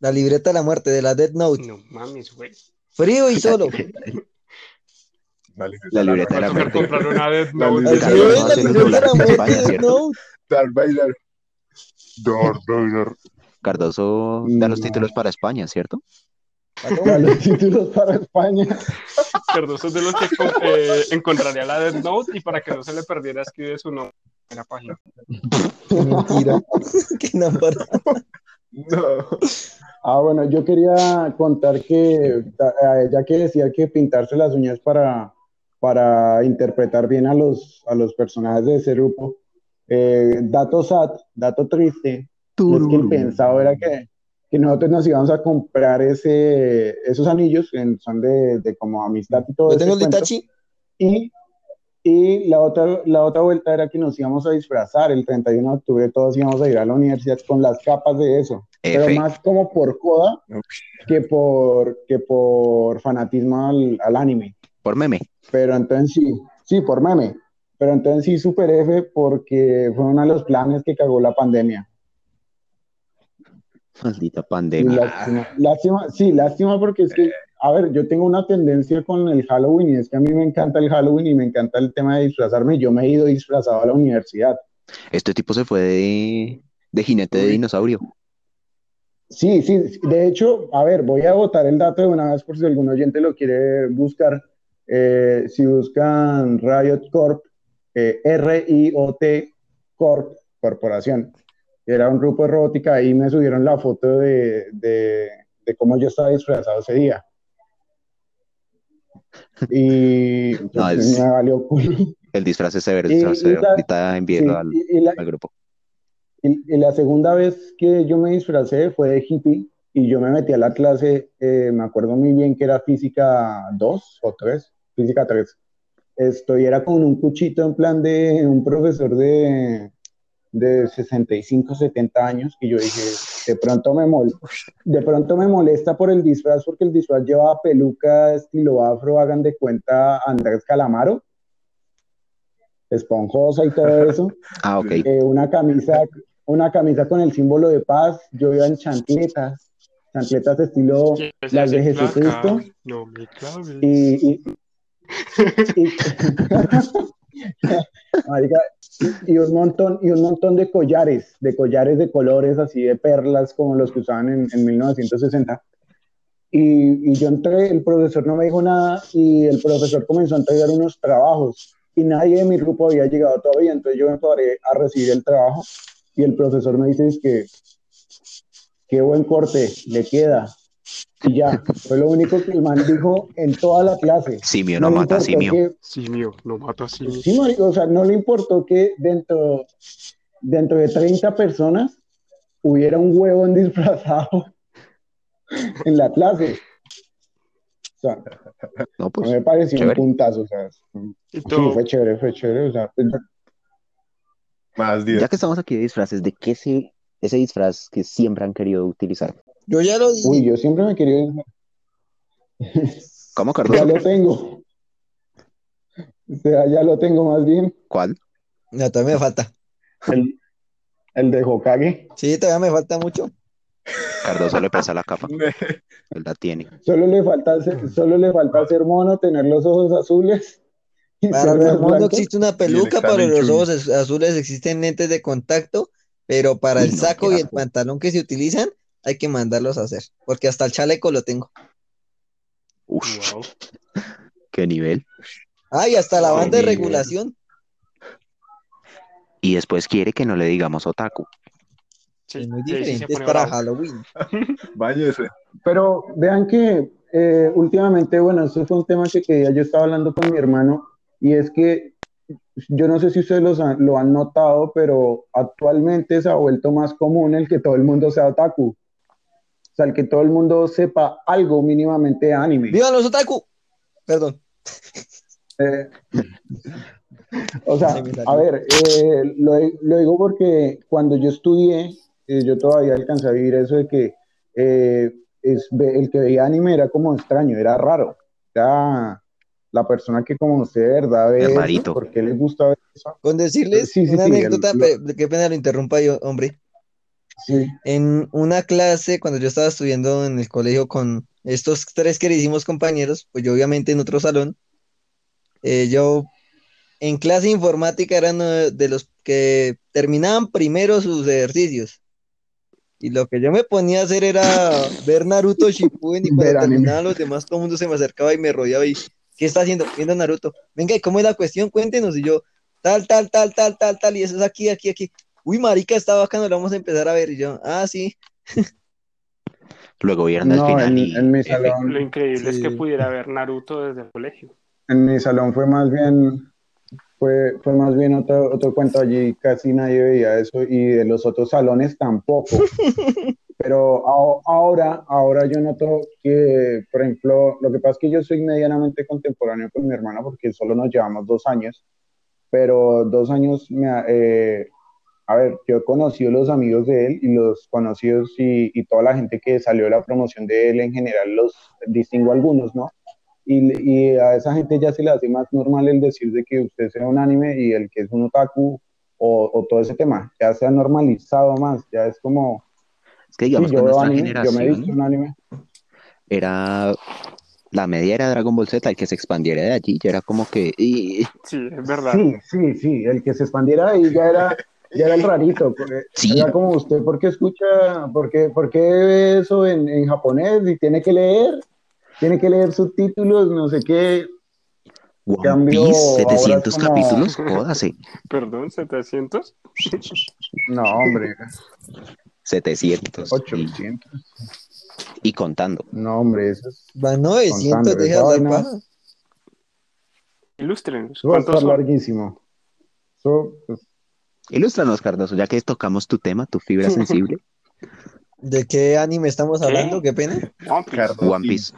la libreta de la muerte, de la Death Note. No mames, güey. Frío y solo. La libreta La de la libreta de la muerte. comprar una. Note. Darth Vader. Darth Vader. Cardoso da los No. títulos para España, ¿cierto? a los títulos para España. Cardoso es de los que eh, encontraría la Death Note y para que no se le perdiera escribe su nombre en la página. Qué mentira. Qué enamorado. No. Ah, bueno, yo quería contar que, ya que decía que pintarse las uñas para, para interpretar bien a los, a los personajes de ese grupo, eh, dato sad, dato triste, es que el pensado era que, que nosotros nos íbamos a comprar ese, esos anillos, en, son de, de como amistad y todo ese tengo el. Itachi. Y, y la, otra, la otra vuelta era que nos íbamos a disfrazar el 31 de octubre, todos íbamos a ir a la universidad con las capas de eso, pero F. más como por joda que por, que por fanatismo al, al anime. Por meme. Pero entonces sí, sí, por meme. Pero entonces sí, super F porque fue uno de los planes que cagó la pandemia. Maldita pandemia. lástima, lástima, sí, lástima porque es que, a ver, yo tengo una tendencia con el Halloween y es que a mí me encanta el Halloween y me encanta el tema de disfrazarme. Yo me he ido disfrazado a la universidad. Este tipo se fue de, de jinete de dinosaurio. Sí, sí, de hecho, a ver, voy a botar el dato de una vez por si algún oyente lo quiere buscar. Eh, si buscan Riot Corp, eh, R-I-O-T Corp, Corporación, era un grupo de robótica, ahí me subieron la foto de, de, de cómo yo estaba disfrazado ese día. Y No, pues, es- me valió culo. El disfraz es severo, el disfraz severo. Ahorita envíelo Sí, al, y- y la- al grupo. Y, y la segunda vez que yo me disfracé fue de hippie y yo me metí a la clase, eh, me acuerdo muy bien que era física 2 o 3, física 3. Esto, y era con un cuchito en plan de un profesor de, de 65, 70 años y yo dije, de pronto me mol de pronto me molesta por el disfraz porque el disfraz llevaba peluca estilo afro, hagan de cuenta Andrés Calamaro, esponjosa y todo eso Ah, ok. eh, una camisa, una camisa con el símbolo de paz, yo iba en chancletas, chancletas estilo ¿Quieres las de Jesucristo? No me claves. y, y, y- y un montón, y un montón de collares, de collares de colores así de perlas como los que usaban en, en 1960. Y, y yo entré, el profesor no me dijo nada y el profesor comenzó a entregar unos trabajos y nadie de mi grupo había llegado todavía, entonces yo me paré a recibir el trabajo y el profesor me dice es que qué buen corte, le queda. Y ya, fue lo único que el man dijo en toda la clase. Simio no le mata simio. que- Simio, no mato a simio. Sí, marico, o sea, no le importó que dentro, dentro de 30 personas hubiera un huevón disfrazado en la clase. O sea, No, pues. me pareció chévere. un puntazo, o sea, Y sí, fue chévere, fue chévere, o sea, Más 10. Ya que estamos aquí de disfraces, ¿de qué se, ese disfraz que siempre han querido utilizar? Yo ya lo dije. uy, yo siempre me quería disfrazar. ¿Cómo, Ya Cardoso? lo tengo. O sea, ya lo tengo más bien. ¿Cuál? No, todavía me falta. El, el de Hokage. Sí, todavía me falta mucho. Cardoso le pesa la capa. Él la tiene. Solo le falta ser, solo le falta ser mono, tener los ojos azules. y Para ser los monos blanco. existe una peluca, para los ojos az- azules existen lentes de contacto, pero para el no, saco y el pantalón que se utilizan hay que mandarlos a hacer, porque hasta el chaleco lo tengo. Uf, wow. qué nivel. Ah, y hasta la banda de nivel. regulación. Y después quiere que no le digamos otaku. Sí, Es muy sí diferente, es para bravo. Halloween. Báñese. Pero vean que eh, últimamente, bueno, eso fue un tema que, que yo estaba hablando con mi hermano, y es que yo no sé si ustedes los han- lo han notado, pero actualmente se ha vuelto más común el que todo el mundo sea otaku. O sea, el que todo el mundo sepa algo mínimamente de anime. ¡Vivan los otaku! Perdón. Eh, o sea, a ver, eh, lo, lo digo porque cuando yo estudié, eh, yo todavía alcancé a vivir eso de que eh, es, el que veía anime era como extraño, era raro. Era la persona que como usted de verdad ve Es eso, rarito. ¿por qué le gusta ver eso? Con decirles Sí, sí, una sí, anécdota, el- pero qué pena lo interrumpa yo, hombre. Sí, En una clase, cuando yo estaba estudiando en el colegio con estos tres queridísimos compañeros, pues yo obviamente en otro salón, eh, yo en clase informática eran de los que terminaban primero sus ejercicios. Y lo que yo me ponía a hacer era ver Naruto Shippuden y cuando anime. terminaban los demás, todo el mundo se me acercaba y me rodeaba y ¿qué está haciendo? Viendo Naruto. Venga, ¿y cómo es la cuestión? Cuéntenos. Y yo, tal, tal, tal, tal, tal, tal, y eso es aquí, aquí, aquí. Uy, marica, está bacano, lo vamos a empezar a ver. Y yo, ah, sí. Luego vieron al No, final en, y en mi F. salón, Lo increíble es que pudiera ver Naruto desde el colegio. en mi salón fue más bien, fue, fue más bien otro, otro cuento allí, casi nadie veía eso y de los otros salones tampoco. Pero a- ahora, ahora yo noto que, por ejemplo, lo que pasa es que yo soy medianamente contemporáneo con mi hermana porque solo nos llevamos dos años, pero dos años, me, eh, a ver, yo he conocido los amigos de él y los conocidos y, y toda la gente que salió de la promoción de él en general, los distingo algunos, ¿no? Y, y a esa gente ya se le hace más normal el decir de que usted sea un anime y el que es un otaku o, o todo ese tema, ya se ha normalizado más, ya es como, Es que sí, digamos yo que veo nuestra anime, yo me he visto generación un anime, era la media era Dragon Ball Z, el que se expandiera de allí, ya era como que y- Sí, es verdad. sí, sí, sí, el que se expandiera ahí ya era, ya era el rarito, porque Sí. era como usted, ¿por qué escucha, por qué, por qué ve eso en, en japonés y tiene que leer? Tiene que leer subtítulos, no sé qué, One Cambio, Piece, ahora es 700 como- capítulos, jódase, Perdón, 700. no, hombre, 700 y, 800, y contando. no, hombre, eso es... Va 900, Contando, deja de vaina- paja. Ilústrenos. Eso va a ¿Cuántos estar son? larguísimo. Eso, pues, Ilústranos, Cardoso, ya que tocamos tu tema, tu fibra sensible, ¿De qué anime estamos ¿Qué? hablando? Qué pena. One Piece.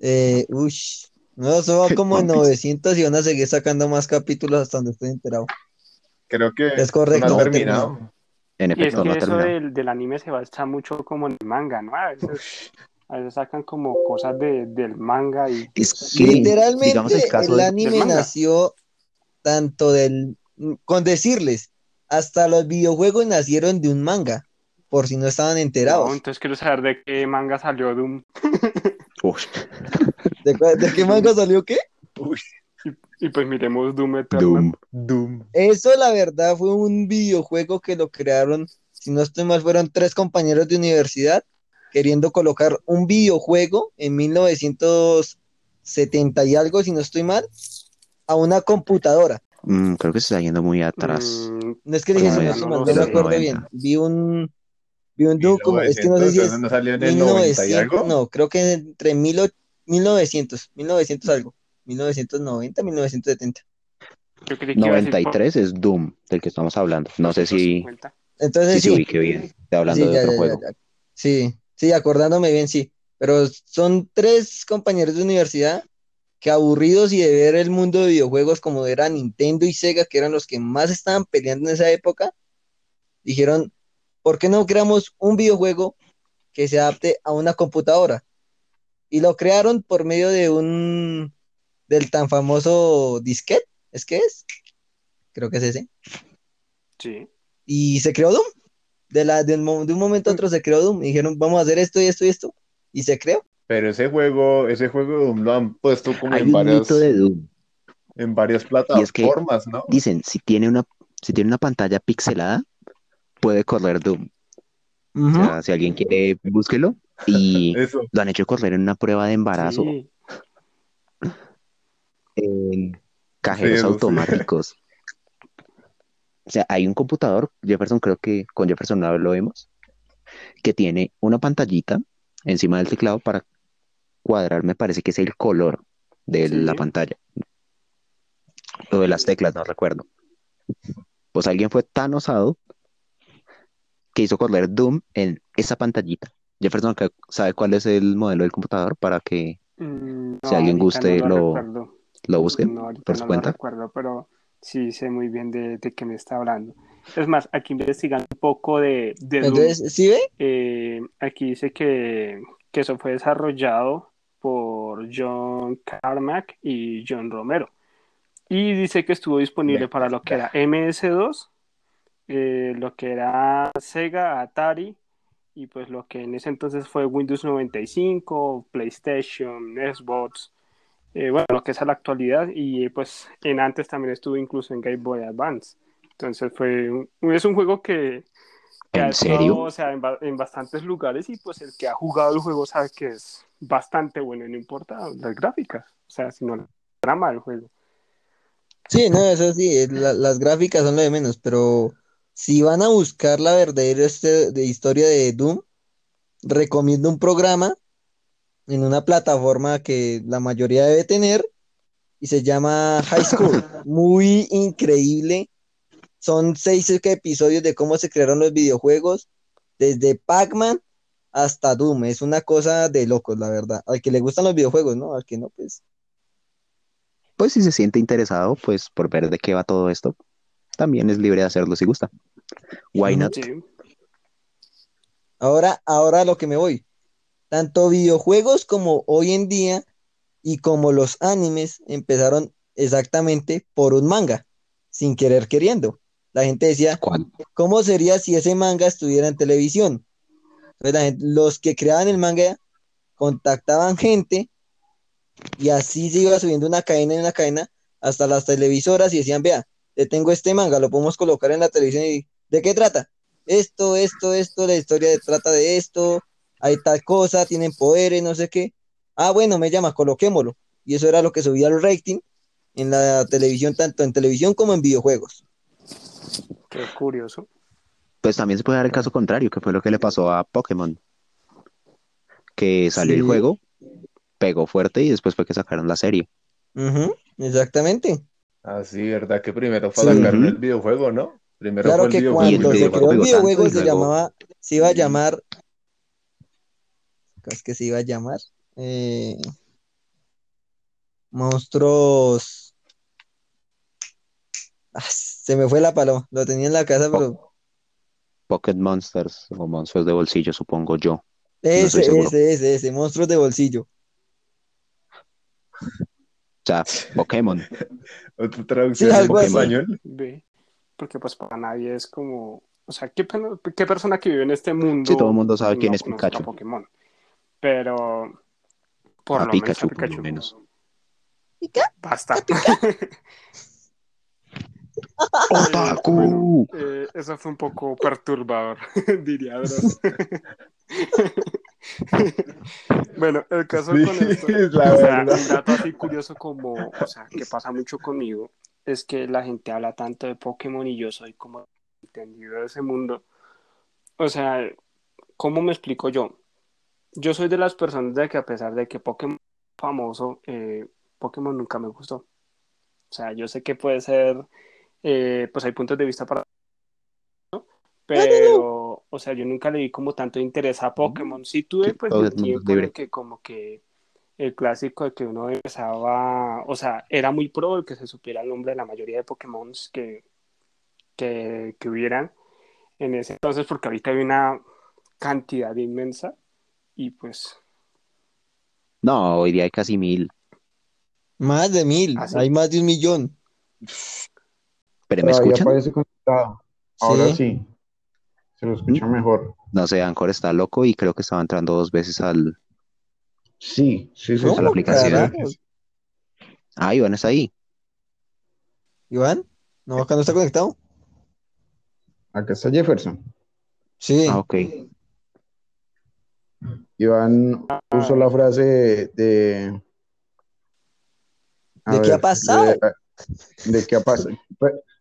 Eh, ush. No, eso va como en One Piece. 900 y van a seguir sacando más capítulos hasta donde estoy enterado. Creo que Es correcto, no terminado. En Y es efecto, que no eso del, del anime se basa mucho como en el manga, ¿no? A veces, a veces sacan como cosas de, del manga y Es que, Sí, Literalmente el caso el anime nació tanto del... Con decirles, hasta los videojuegos nacieron de un manga, por si no estaban enterados. No, entonces quiero saber de qué manga salió Doom. ¿De, de qué manga salió qué? Uy, Y pues miremos Doom Eternal. Doom. Doom. Eso la verdad fue un videojuego que lo crearon, si no estoy mal, fueron tres compañeros de universidad queriendo colocar un videojuego en 1970 y algo, si no estoy mal, a una computadora. Mm, creo que se está yendo muy atrás. Mm, No es que dije, no, no no me acuerdo 90. bien. Vi un, vi un docu- es que no sé si 1900, es ¿no salió en el 90 y 1900, algo? no, creo que entre mil o- 1900, 1900 algo, 1990, 1970. yo creí que iba a decir por 93 es Doom, del que estamos hablando. No sé si, 150. Entonces si se sí, ubique bien. Estoy hablando Sí, de ya, otro ya, juego. ya, ya. Sí, sí, acordándome bien, sí. Pero son tres compañeros de universidad que aburridos y de ver el mundo de videojuegos como era Nintendo y Sega, que eran los que más estaban peleando en esa época, dijeron, ¿por qué no creamos un videojuego que se adapte a una computadora? Y lo crearon por medio de un, del tan famoso disquete, ¿es que es? Creo que es ese. Sí. Y se creó Doom. De, la, del mo- de un momento a otro se creó Doom. Y dijeron, vamos a hacer esto y esto y esto. Y se creó. Pero ese juego, ese juego Doom lo han puesto como Hay en un varias, mito de Doom. en varias Y es que- plataformas, ¿no? Dicen, si tiene una, si tiene una pantalla pixelada, puede correr Doom. O sea, si alguien quiere, búsquelo. Y Eso. lo han hecho correr en una prueba de embarazo Sí. en cajeros Sí, sí. automáticos. O sea, hay un computador, Jefferson, creo que con Jefferson no lo vemos, que tiene una pantallita encima del teclado para cuadrar, me parece que es el color de Sí. la pantalla. O de las teclas, no recuerdo. Pues alguien fue tan osado que hizo correr Doom en esa pantallita. Jefferson ¿qué- sabe cuál es el modelo del computador para que Mm, Si alguien guste, no lo- lo busque No, ahorita por su no cuenta. lo recuerdo, pero sí sé muy bien de, de qué me está hablando. Es más, aquí investigando un poco de, de Doom, ¿sí ve? eh, aquí dice que, que eso fue desarrollado por John Carmack y John Romero. Y dice que estuvo disponible para lo que era MS2, eh, lo que era Sega, Atari, y pues lo que en ese entonces fue Windows 95, PlayStation, Xbox, eh, bueno, lo que es a la actualidad, y pues en antes también estuvo incluso en Game Boy Advance. Entonces fue un- es un juego que, que ha ¿En estado, serio? o sea, en, ba- en bastantes lugares y pues el que ha jugado el juego sabe que es bastante bueno, no importa las gráficas, o sea, sino trama del juego. Sí, no, eso sí, la- las gráficas son lo de menos, pero si van a buscar la verdadera este- de historia de Doom, recomiendo un programa en una plataforma que la mayoría debe tener y se llama High School. Muy increíble. Son seis episodios de cómo se crearon los videojuegos, desde Pac-Man hasta Doom. Es una cosa de locos, la verdad. Al que le gustan los videojuegos, ¿no? Al que no, pues. Pues si se siente interesado, pues por ver de qué va todo esto, también es libre de hacerlo si gusta. Why not? Sí. Ahora, ahora a lo que me voy. Tanto videojuegos como hoy en día y como los animes empezaron exactamente por un manga, sin querer queriendo. La gente decía, ¿Cuál? ¿cómo sería si ese manga estuviera en televisión? Entonces, la gente- los que creaban el manga contactaban gente y así se iba subiendo una cadena en una cadena hasta las televisoras y decían, vea, te tengo este manga, lo podemos colocar en la televisión y ¿de qué trata? Esto, esto, esto, la historia de- trata de esto, hay tal cosa, tienen poderes, no sé qué. Ah, bueno, me llama, coloquémoslo. Y eso era lo que subía el rating en la televisión, tanto en televisión como en videojuegos. Qué curioso. Pues también se puede dar el caso contrario, que fue lo que le pasó a Pokémon. Que salió el Sí. juego, pegó fuerte y después fue que sacaron la serie. Exactamente. Ah, sí, ¿verdad? Que primero Sí. sacaron Ujú. el videojuego, ¿no? Primero Claro fue el que videojuego. Y el cuando se creó el videojuego tanto se luego- llamaba, se iba a llamar, ¿cómo es que se iba a llamar? Eh, monstruos. Ah, se me fue la paloma, lo tenía en la casa, pero Pocket Monsters o monstruos de bolsillo, supongo yo. ese, ese, ese, ese, monstruos de bolsillo. O sea, Pokémon. ¿Otra traducción Sí, en algo así. español? Porque pues para nadie es como, o sea, ¿qué, qué persona que vive en este mundo Sí, todo el mundo sabe quién no es Pikachu. Pokémon? Pero por A lo Pikachu, menos a por lo Pikachu. menos. Basta. ¡Otaku! Eh, eso fue un poco perturbador, diría bueno, el caso Sí, con esto, es la o sea, un dato así curioso como, o sea, que pasa mucho conmigo, es que la gente habla tanto de Pokémon y yo soy como entendido de ese mundo. O sea, ¿cómo me explico yo? Yo soy de las personas de que a pesar de que Pokémon es famoso, eh, Pokémon nunca me gustó. O sea, yo sé que puede ser, eh, pues hay puntos de vista para... ¿no? Pero, o sea, yo nunca le di como tanto interés a Pokémon. Sí tuve Sí, pues el tiempo en el libre. que como que el clásico de que uno empezaba, o sea, era muy pro el que se supiera el nombre de la mayoría de Pokémon que, que, que hubieran en ese entonces, porque ahorita hay una cantidad inmensa y pues No, hoy día hay casi mil. Más de mil, ¿Ah, hay más de un millón. ¿Pero me escuchan? parece conectado. Ahora Sí. sí. Se lo escucha mejor. No sé, Anchor está loco y creo que estaba entrando dos veces al... Sí, sí, sí. a la ¿Cómo, aplicación. carajos? Ah, Iván está ahí. Iván, no, acá no está conectado. Acá está Jefferson. Sí, Ah, ok. Iván usó la frase de... de, a ¿De qué ha pasado? De, de qué ha pasado.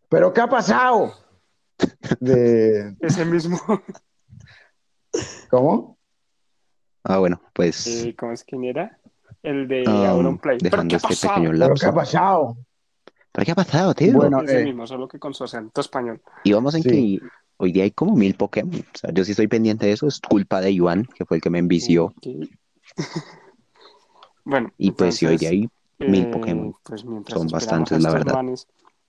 Pero, ¿qué ha pasado? De, ese mismo, ¿Cómo? Ah, bueno, pues eh, ¿cómo es quién era? El de um, Auronplay. ¿Pero dejando qué este pequeño ¿Pero qué lapso. ha pasado? ¿Pero qué ha pasado, tío? Bueno, Ese eh, mismo, solo que con su acento español. Y vamos en Sí. que hoy día hay como mil Pokémon. O sea, yo sí estoy pendiente de eso. Es culpa de Iván, que fue el que me envició. Bueno, Y pues si hoy día entonces, hay mil eh, Pokémon. pues mientras Son bastantes, la verdad. manes,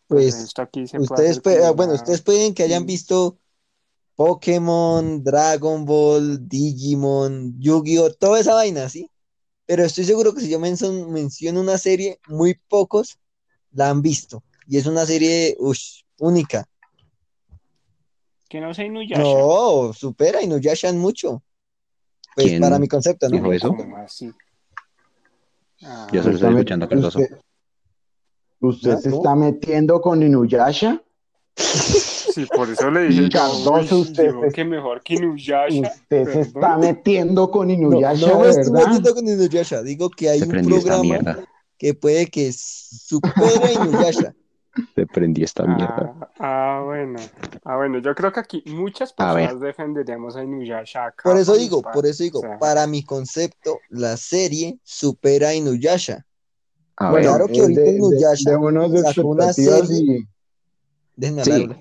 pues esto aquí se puede ustedes, como bueno, una- ustedes pueden que hayan visto Pokémon, Dragon Ball, Digimon, Yu-Gi-Oh, toda esa vaina, ¿sí? Pero estoy seguro que si yo mencio- menciono una serie, muy pocos la han visto. Y es una serie ush, única. Que no sea Inuyasha. No, supera Inuyasha en mucho. Pues ¿Quién para mi concepto, ¿no? dijo eso? Ah, Yo solo estoy escuchando a Cardoso. ¿Usted, usted ¿Ah, se cómo? está metiendo con Inuyasha? Sí, por eso le dije Cardoso, usted yo, se- que mejor que Inuyasha. Usted se está metiendo con No, Inuyasha, no me de estoy verdad. metiendo con Inuyasha. Digo que hay Se un programa que puede que supere a Inuyasha. Te prendí esta mierda. Ah, ah, bueno. Ah, bueno, yo creo que aquí muchas personas defenderíamos a Inuyasha. acá Por eso con digo, por eso digo, O sea, para mi concepto, la serie supera a Inuyasha. A Bueno, ver, claro que eh, ahorita de, en Nuyasha de, de unos sacó una serie. y Déjenme Sí. hablar.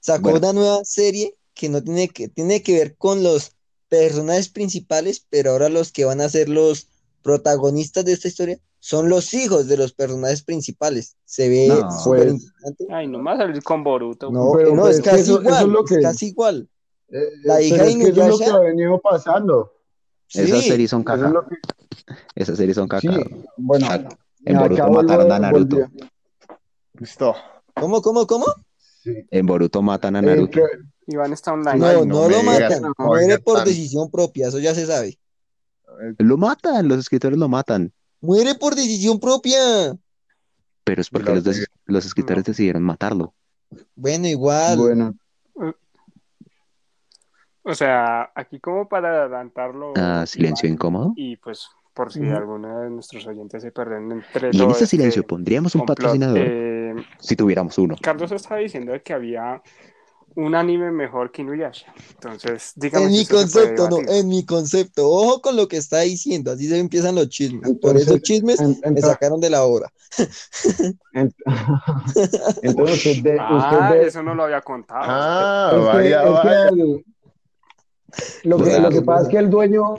Sacó Bueno. una nueva serie que no tiene que, tiene que ver con los personajes principales, pero ahora los que van a ser los protagonistas de esta historia son los hijos de los personajes principales. Se ve No. súper Pues, interesante. Ay, no me va a salir con Boruto. No, pero- no, pero es es casi eso- eso es igual, lo es que- casi igual. eh, La hija pero de es que eso es lo que Inuyasha- ha venido pasando. esas Sí, series son es caca. que- Esas series son caca. sí, bueno, Ah, En Boruto mataron a Naruto. Listo. ¿Cómo, cómo, cómo? sí. En Boruto matan a Naruto. Iván está online. No, Ay, no, no lo matan, no, muere por tan- decisión propia, eso ya se sabe. Lo matan, los escritores lo matan. Muere por decisión propia. Pero es porque Lo los, escritores decidieron matarlo. Bueno, igual. bueno, O sea, aquí como para adelantarlo. Ah, silencio Iván, incómodo. Y pues, por si Ujú. alguno de nuestros oyentes se pierden entre Y en ese este silencio pondríamos un complot, patrocinador eh, si tuviéramos uno. Carlos estaba diciendo que había un anime mejor que Inuyasha. Entonces, dígame En si mi concepto, no, en mi concepto. Ojo con lo que está diciendo, así se empiezan los chismes. Por Entonces, esos chismes en- me sacaron de la obra. en- entonces usted, de- Ah, usted de- eso no lo había contado. Ah, vaya, que vaya. el- lo, que, Pues, lo que pasa es que el dueño,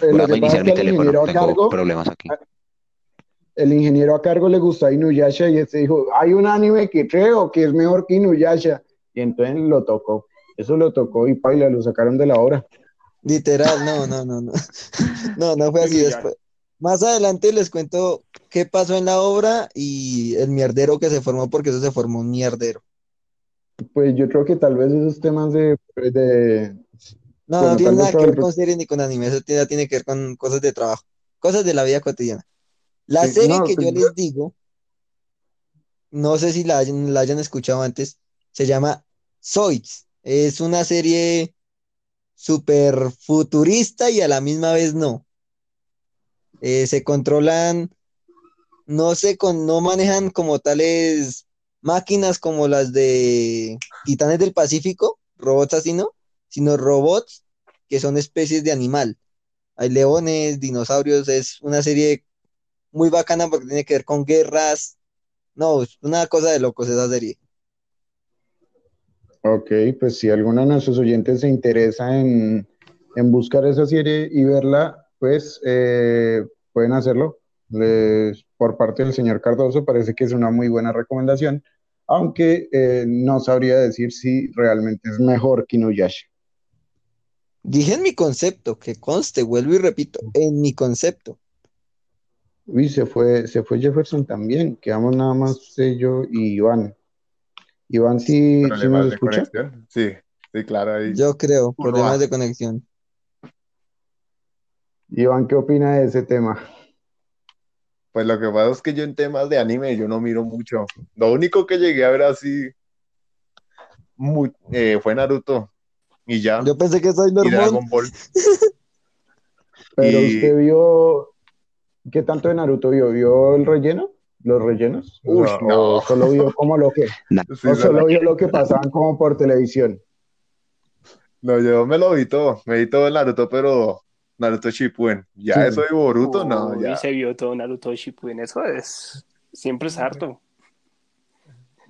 eh, lo Voy a que pasa es iniciar que mi el ingeniero a Tengo cargo, problemas aquí. el ingeniero a cargo le gusta Inuyasha y este dijo, hay un anime que creo que es mejor que Inuyasha. Y entonces lo tocó. Eso lo tocó y paila, lo sacaron de la obra. Literal, no, no, no, no. No, no fue así después. Más adelante les cuento qué pasó en la obra y el mierdero que se formó, porque eso se formó un mierdero. Pues yo creo que tal vez esos temas de, de No, Bueno, no tiene nada que ver con series ni con anime, eso tiene, tiene que ver con cosas de trabajo, cosas de la vida cotidiana. La Sí, serie no, que pues yo les digo, no sé si la hayan, la hayan escuchado antes, se llama Zoids. Es una serie súper futurista y a la misma vez no. Eh, se controlan, no sé, con, no manejan como tales máquinas como las de Titanes del Pacífico, robots así, ¿no? Sino robots que son especies de animal. Hay leones, dinosaurios, es una serie muy bacana porque tiene que ver con guerras. No, es una cosa de locos esa serie. Ok, pues si alguno de nuestros oyentes se interesa en, en buscar esa serie y verla, pues eh, pueden hacerlo. Les- por parte del señor Cardoso parece que es una muy buena recomendación, aunque eh, no sabría decir si realmente es mejor que Inuyasha. Dije en mi concepto, que conste, vuelvo y repito, en mi concepto. Uy, se fue, se fue Jefferson también, quedamos nada más usted, yo y Iván. Iván, ¿sí, sí nos escucha? conexión. Sí, sí, claro. Ahí. Yo creo, problemas de conexión. Iván, ¿qué opina de ese tema? Pues lo que pasa es que yo en temas de anime yo no miro mucho. Lo único que llegué a ver así mu- eh, fue Naruto y ya. Yo pensé que soy y normal. Dragon Ball. Pero Y- usted vio, ¿qué tanto de Naruto vio? ¿Vio el relleno? ¿Los rellenos? Uy, ¿O- no. o solo vio como lo que, Sí, o se solo vio lo que pasaban como por televisión? No, yo me lo vi todo. Me vi todo el Naruto, pero Naruto Shippuden. Ya Sí. eso de Boruto, no, ya. se vio todo Naruto Shippuden. Eso es. Siempre es harto.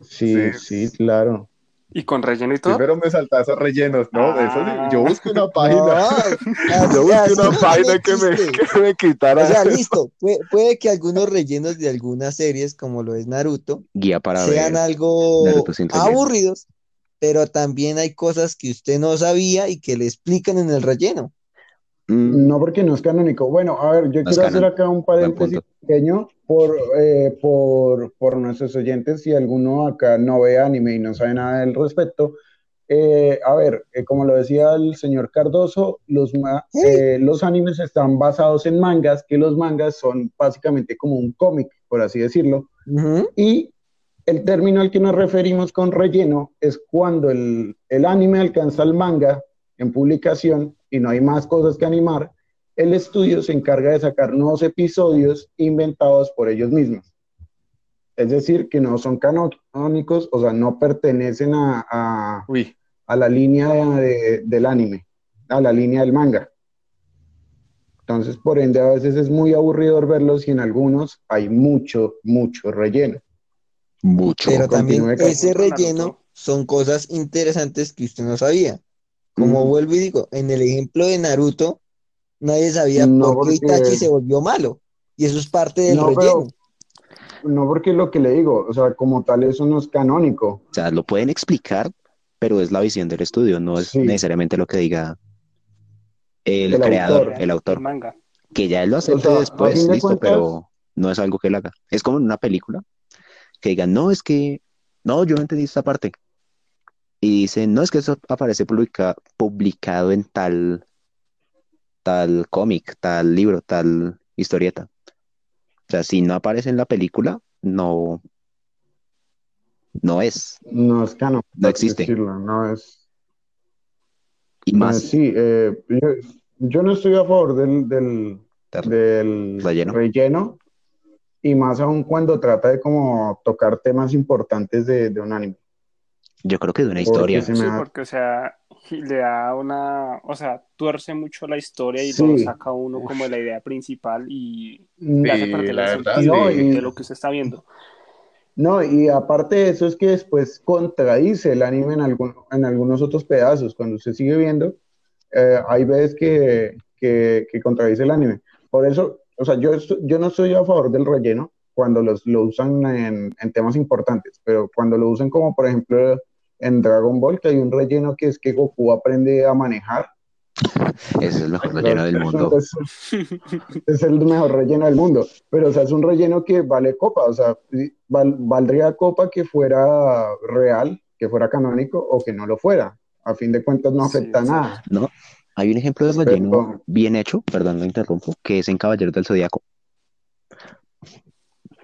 Sí, Sí. sí, claro. Y con relleno y todo. pero me saltaba esos rellenos, ¿no? Eso Ah. yo busqué una página. Yo busqué así una no página que me, que me quitara. O sea, listo, puede, puede que algunos rellenos de algunas series, como lo es Naruto, Guía para sean ver. algo aburridos, pero también hay cosas que usted no sabía y que le explican en el relleno. Mm, No porque no es canónico. Bueno, a ver, yo No quiero hacer acá un paréntesis pequeño por, eh, por, por nuestros oyentes. Si alguno acá no ve anime y no sabe nada del respecto, eh, a ver, eh, como lo decía el señor Cardoso, los, eh, los animes están basados en mangas, que los mangas son básicamente como un cómic, por así decirlo. Ujú. Y el término al que nos referimos con relleno es cuando el, el anime alcanza el manga en publicación y no hay más cosas que animar, el estudio se encarga de sacar nuevos episodios inventados por ellos mismos. Es decir, que no son canónicos, o sea, no pertenecen a, a, a la línea del anime, a la línea del manga. Entonces, por ende, a veces es muy aburrido verlos y en algunos hay mucho, mucho relleno. Mucho. Pero también ese relleno son cosas interesantes que usted no sabía. Como mm. vuelvo y digo, en el ejemplo de Naruto, nadie sabía por qué Itachi se volvió malo. Y eso es parte del relleno. no porque lo que le digo, o sea, como tal eso no es canónico. O sea, lo pueden explicar, pero es la visión del estudio, no es necesariamente lo que diga el, creador, el autor. Manga. Que ya él lo acepte después, listo, pero no es algo que él haga. Es como en una película que digan, no, es que, no, yo no entendí esta parte. Y dicen, no, es que eso aparece publicado en tal, tal cómic, tal libro, tal historieta. O sea, si no aparece en la película, no, no es. No es canon. No existe. no es. Y más. sí, eh, yo, no estoy a favor del, del, del relleno. Y más aún cuando trata de como tocar temas importantes de, de un anime. Yo creo que de una historia. Sí, porque, o sea, le da una, o sea, tuerce mucho la historia y lo saca uno como de la idea principal y le hace parte de, lo que usted está viendo. No, y aparte de eso es que después contradice el anime en, algún, en algunos otros pedazos. Cuando usted sigue viendo, eh, hay veces que, que, que, contradice el anime. Por eso, o sea, yo, yo no estoy a favor del relleno cuando los, lo usan en, en temas importantes, pero cuando lo usan como, por ejemplo, en Dragon Ball, que hay un relleno que es que Goku aprende a manejar. Ese es el mejor relleno del mundo. Es, el mejor relleno del mundo. Pero, o sea, es un relleno que vale copa. O sea, valdría copa que fuera real, que fuera canónico o que no lo fuera. A fin de cuentas, no afecta nada. No, hay un ejemplo de relleno bien hecho, perdón, lo interrumpo, que es en Caballero del Zodíaco.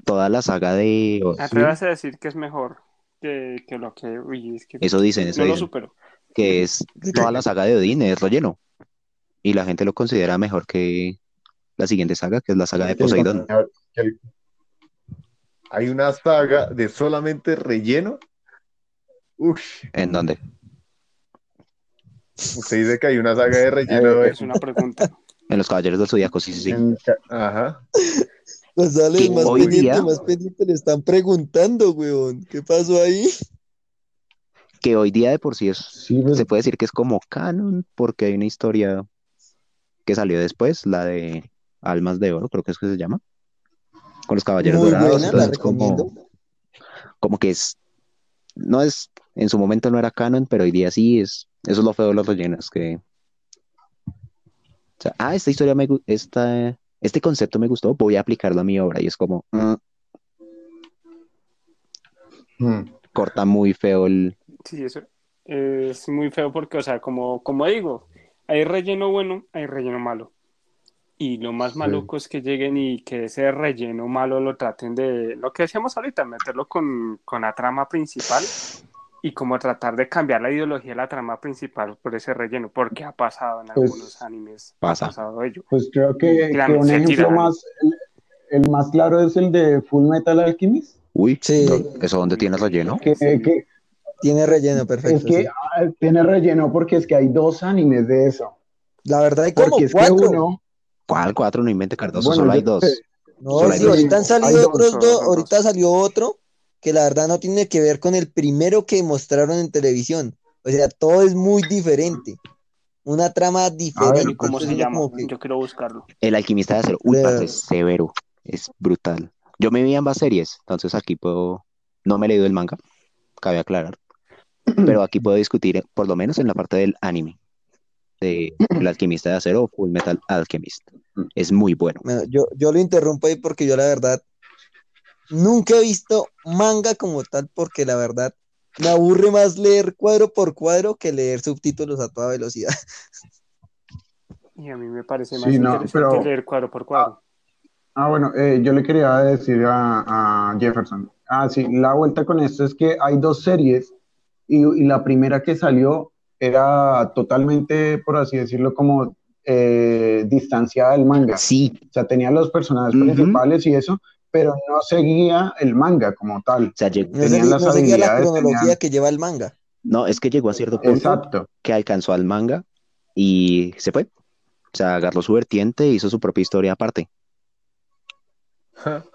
Toda la saga de. Atrévase a decir que es mejor que, lo que, Eso dicen, eso dicen. Que es toda la saga de Odín, es relleno. Y la gente lo considera mejor que la siguiente saga, que es la saga de Poseidón. Hay una saga de solamente relleno. Uf. ¿En dónde? Usted dice que hay una saga de relleno. es una pregunta. En los Caballeros del Zodíaco, sí, sí, sí. Ajá. González, más pendiente, más pendiente, le están preguntando, weón. ¿Qué pasó ahí? Que hoy día de por sí es, pues. se puede decir que es como canon, porque hay una historia que salió después, la de Almas de Oro, creo que es que se llama, con los Caballeros Dorados. como, como que es, no es, en su momento no era canon, pero hoy día sí es, eso es lo feo de los rellenos, que, o sea, ah, esta historia me, esta este concepto me gustó, voy a aplicarlo a mi obra y es como, mm. Mm. corta muy feo el... Sí, eso es muy feo porque, o sea, como, como digo, hay relleno bueno, hay relleno malo. Y lo más maluco es que lleguen y que ese relleno malo lo traten de, lo que decíamos ahorita, meterlo con, con la trama principal y como tratar de cambiar la ideología de la trama principal por ese relleno, porque ha pasado en pues, algunos animes. Pasa. Ha pasado ello. Pues creo que, un ejemplo más, el, más claro es el de Full Metal Alchemist. Uy, sí. ¿eso dónde tiene relleno? Que, tiene relleno, perfecto. Es que ah, tiene relleno porque es que hay dos animes de eso. La verdad hay como porque cuatro. Es que uno, ¿Cuál cuatro? No invente Cardoso, solo hay dos. No, sí, ahorita han salido otros dos, ahorita salió otro que la verdad no tiene que ver con el primero que mostraron en televisión. O sea, todo es muy diferente. Una trama diferente. ¿Cómo se llama? Yo quiero buscarlo. El alquimista de acero. Uy, es severo. Es brutal. Yo me vi ambas series, entonces aquí puedo. No me he leído el manga, cabe aclarar. Pero aquí puedo discutir, por lo menos en la parte del anime, de El alquimista de acero o Full Metal Alchemist. Es muy bueno. yo, yo lo interrumpo ahí porque yo, la verdad, Nunca he visto manga como tal porque la verdad me aburre más leer cuadro por cuadro que leer subtítulos a toda velocidad. Y a mí me parece más interesante leer cuadro por cuadro. Ah, bueno, eh, yo le quería decir a, Jefferson. Ah, sí, la vuelta con esto es que hay dos series y, la primera que salió era totalmente, por así decirlo, como eh, distanciada del manga. Sí, O sea, tenía los personajes principales y eso, pero no seguía el manga como tal. o sea, lleg- No, Tenían segui- las no seguía la habilidades, cronología tenían- que lleva el manga. no, es que llegó a cierto punto Exacto. que alcanzó al manga y se fue. O sea, agarró su vertiente e hizo su propia historia aparte.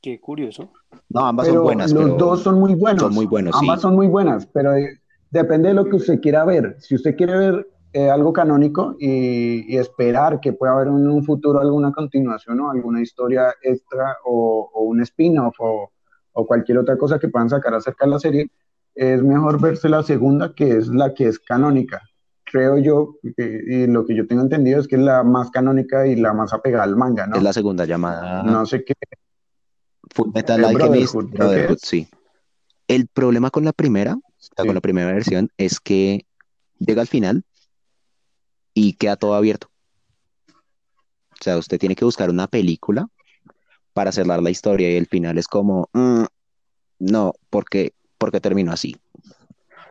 Qué curioso. No, ambas Pero son buenas, los pero dos son muy buenos. son muy buenos, sí. Ambas son muy buenas, pero eh, depende de lo que usted quiera ver. Si usted quiere ver eh, algo canónico y, y esperar que pueda haber en un futuro alguna continuación o alguna historia extra o, o un spin-off o, o cualquier otra cosa que puedan sacar acerca de la serie, es mejor verse la segunda, que es la que es canónica. Creo yo, que- y lo que yo tengo entendido es que es la más canónica y la más apegada al manga, ¿no? es la segunda llamada No sé qué. Full Metal Eh, Alchemist Brotherhood, Brotherhood, sí. El problema con la primera, Sí. con la primera versión, es que llega al final y queda todo abierto. O sea, usted tiene que buscar una película para cerrar la historia y el final es como, mm, no, porque, porque terminó así.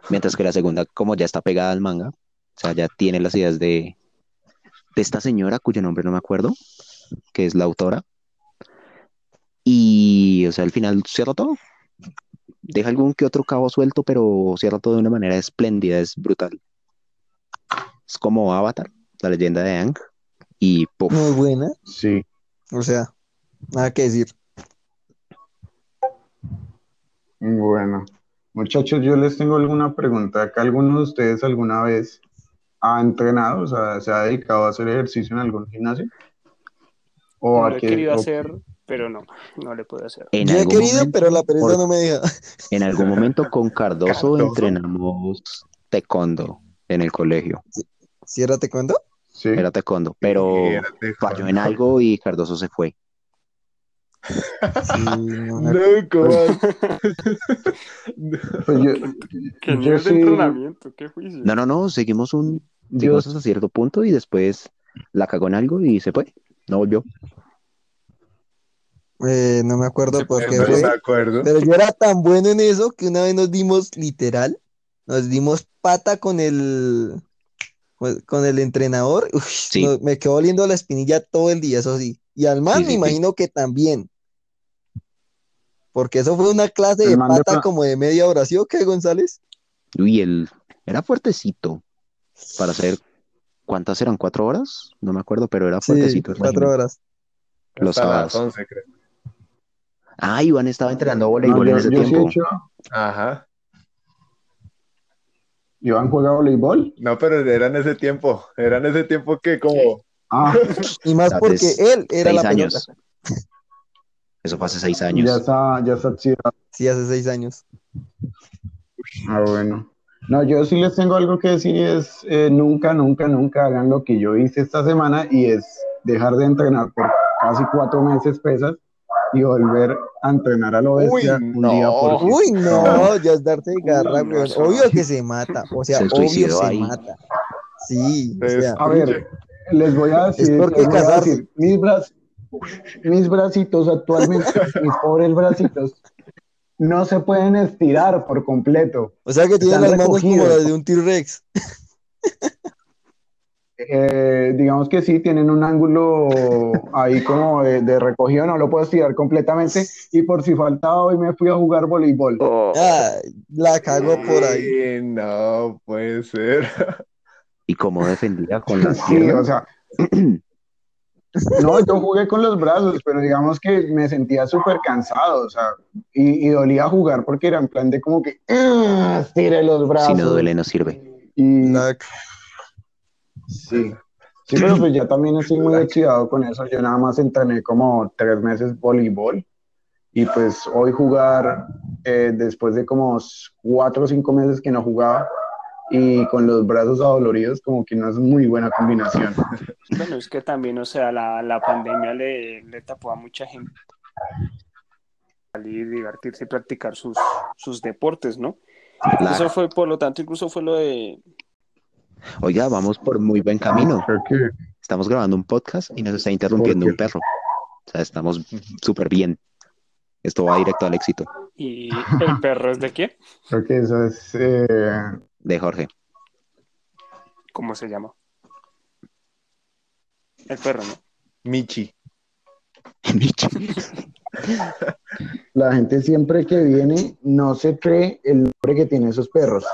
Mientras que la segunda, como ya está pegada al manga, o sea, ya tiene las ideas de, de esta señora cuyo nombre no me acuerdo, que es la autora. Y, o sea, al final cierra todo. Deja algún que otro cabo suelto, pero cierra todo de una manera espléndida, es brutal. Es como Avatar, la leyenda de Aang. Y ¡puf! Muy buena. Sí. O sea, nada que decir. Bueno, muchachos, yo les tengo alguna pregunta. ¿Acá alguno de ustedes alguna vez ha entrenado, o sea, se ha dedicado a hacer ejercicio en algún gimnasio? ¿O Lo a he querido o- hacer, pero no, no le puedo hacer. En Yo he querido, momento- pero la pereza por- no me deja. En algún momento con Cardoso, Cardoso. entrenamos taekwondo en el colegio. Sí. Era taekwondo, pero Espérate, falló Juan. en algo y Cardoso se fue. Sí, no No, ¿cómo? Yo, ¿Qué yo nivel de sí- entrenamiento? ¿Qué juicio? No, no, no, seguimos un seguimos hasta cierto punto y después la cagó en algo y se fue. No volvió. eh, no me acuerdo por qué No fue. me acuerdo. Pero yo era tan bueno en eso que una vez nos dimos literal, nos dimos pata con el con el entrenador. Uf, Sí. no- me quedó oliendo la espinilla todo el día, eso sí. Y al man Sí, me sí, imagino que también. Porque eso fue una clase El de pata pa- como de media hora, ¿sí o qué, González? Uy, él era fuertecito para hacer, ¿cuántas eran? ¿Cuatro horas? No me acuerdo, pero era fuertecito. cuatro horas. Los Hasta las sábados. 11, creo. Ah, Iván estaba entrenando voleibol en ese yo he tiempo. hecho- Ajá. ¿Iván juega voleibol? No, pero era en ese tiempo. Era en ese tiempo que como... Ah, Y más porque él era Seis la años. pelota. Eso fue hace seis ya años. está, ya está oxidado. Sí, hace seis años. Ah, bueno. No, yo sí les tengo algo que decir y es eh, nunca, nunca, nunca hagan lo que yo hice esta semana y es dejar de entrenar por casi cuatro meses pesas y volver a entrenar a lo bestia Uy, un no. día por Uy, no, ya es darte garra, no, Obvio que se mata. O sea, Se obvio se ahí. mata. Sí, o Es- sea, A ver, les voy a decir, Es porque les voy a casarse. decir, mis, braz- mis bracitos actualmente, mis pobres bracitos, no se pueden estirar por completo. o sea que tiene Están las manos como las de un T-Rex. Eh, digamos que sí, tienen un ángulo ahí como de, de recogido, no lo puedo estirar completamente. Y por si faltaba, hoy me fui a jugar voleibol. Ah, la cagó por ahí. No puede ser. Y como defendía con las Sí, o piernas. sea, no, yo jugué con los brazos, pero digamos que me sentía súper cansado, o sea, y, y dolía jugar porque era en plan de como que, "Ah, estire los brazos. Si no duele, no sirve. Y La- sí, sí, pero pues ya también estoy muy oxidado con eso. Yo nada más entrené como tres meses voleibol y pues hoy jugar eh, después de como cuatro o cinco meses que no jugaba y con los brazos adoloridos como que no es muy buena combinación. Bueno, es que también, o sea, la, la pandemia le, le tapó a mucha gente salir, divertirse y practicar sus, sus deportes, ¿no? Claro. Eso fue, por lo tanto, incluso fue lo de... Oiga, vamos por muy buen camino. Que Estamos grabando un podcast y nos está interrumpiendo ¿Por un perro. O sea, estamos súper bien. Esto va directo al éxito ¿Y el perro es de quién? Creo que eso es. eh, de Jorge. ¿Cómo se llama? El perro, ¿no? Michi. La gente siempre que viene no se cree el nombre que tienen esos perros.